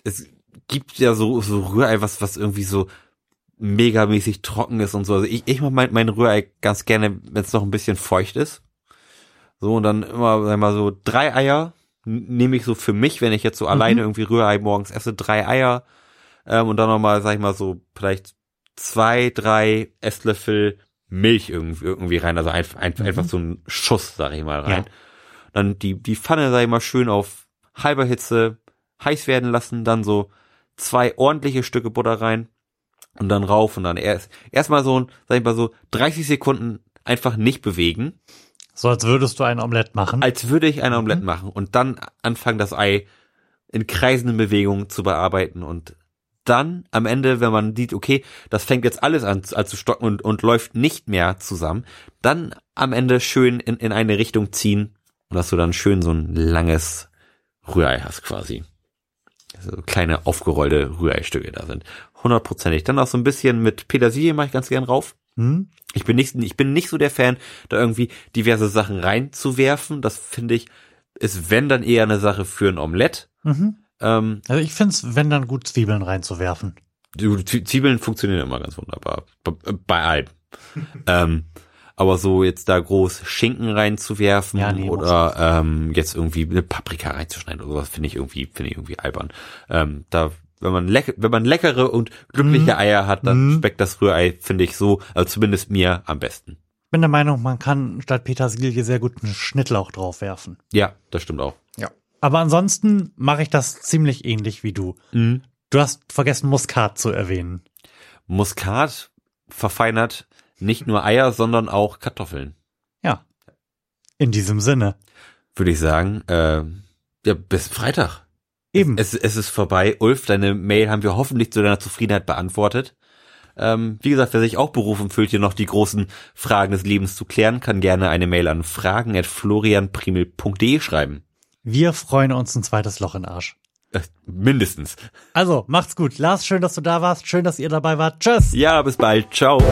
es gibt ja so, so Rührei, was, was irgendwie so megamäßig trocken ist und so. Also ich, ich mache mein, mein Rührei ganz gerne, wenn es noch ein bisschen feucht ist. So, und dann immer, sag mal, so drei Eier nehme ich so für mich, wenn ich jetzt so alleine irgendwie Rührei morgens esse, drei Eier. Ähm, und dann nochmal, sag ich mal, so vielleicht zwei, drei Esslöffel Milch irgendwie, irgendwie rein. Also einfach, einfach, einfach so ein Schuss, sag ich mal, rein. Ja. Dann die, die Pfanne, sag ich mal, schön auf halber Hitze heiß werden lassen, dann so zwei ordentliche Stücke Butter rein und dann rauf und dann erst erstmal so, ein, sag ich mal so 30 Sekunden einfach nicht bewegen, So als würdest du ein Omelett machen. als würde ich ein Omelett Mhm. machen und dann anfangen das Ei in kreisenden Bewegungen zu bearbeiten und dann am Ende, wenn man sieht, okay, das fängt jetzt alles an, zu- an zu stocken und, und läuft nicht mehr zusammen, dann am Ende schön in, in eine Richtung ziehen und dass du dann schön so ein langes Rührei hast quasi. So kleine aufgerollte Rührei-Stücke da sind. Hundertprozentig. Dann auch so ein bisschen mit Petersilie mache ich ganz gern rauf. Hm? Ich bin nicht, ich bin nicht so der Fan, da irgendwie diverse Sachen reinzuwerfen. Das finde ich, ist wenn dann eher eine Sache für ein Omelett. Mhm. Ähm, Also ich find's, wenn dann gut Zwiebeln reinzuwerfen. Zwiebeln funktionieren immer ganz wunderbar. Bei, bei allem. ähm, aber so jetzt da groß Schinken reinzuwerfen Ja, nee, oder ähm, jetzt irgendwie eine Paprika reinzuschneiden oder sowas, finde ich irgendwie, finde ich irgendwie albern. Ähm, da, wenn man leck, wenn man leckere und glückliche Mhm. Eier hat, dann Mhm. schmeckt das Rührei, finde ich so, also zumindest mir am besten. Bin der Meinung, man kann statt Petersilie sehr gut einen Schnittlauch draufwerfen. Ja, das stimmt auch. Ja. Aber ansonsten mache ich das ziemlich ähnlich wie du. Du hast vergessen, Muskat zu erwähnen. Muskat verfeinert nicht nur Eier, sondern auch Kartoffeln. Ja. In diesem Sinne. Würde ich sagen, äh, ja, bis Freitag. Eben. Es, es ist vorbei. Ulf, deine Mail haben wir hoffentlich zu deiner Zufriedenheit beantwortet. Ähm, wie gesagt, wer sich auch berufen fühlt, hier noch die großen Fragen des Lebens zu klären, kann gerne eine Mail an fragen.florianprimel.de schreiben. Wir freuen uns ein zweites Loch in Arsch. Äh, mindestens. Also, macht's gut. Lars, schön, dass du da warst. Schön, dass ihr dabei wart. Tschüss. Ja, bis bald. Ciao.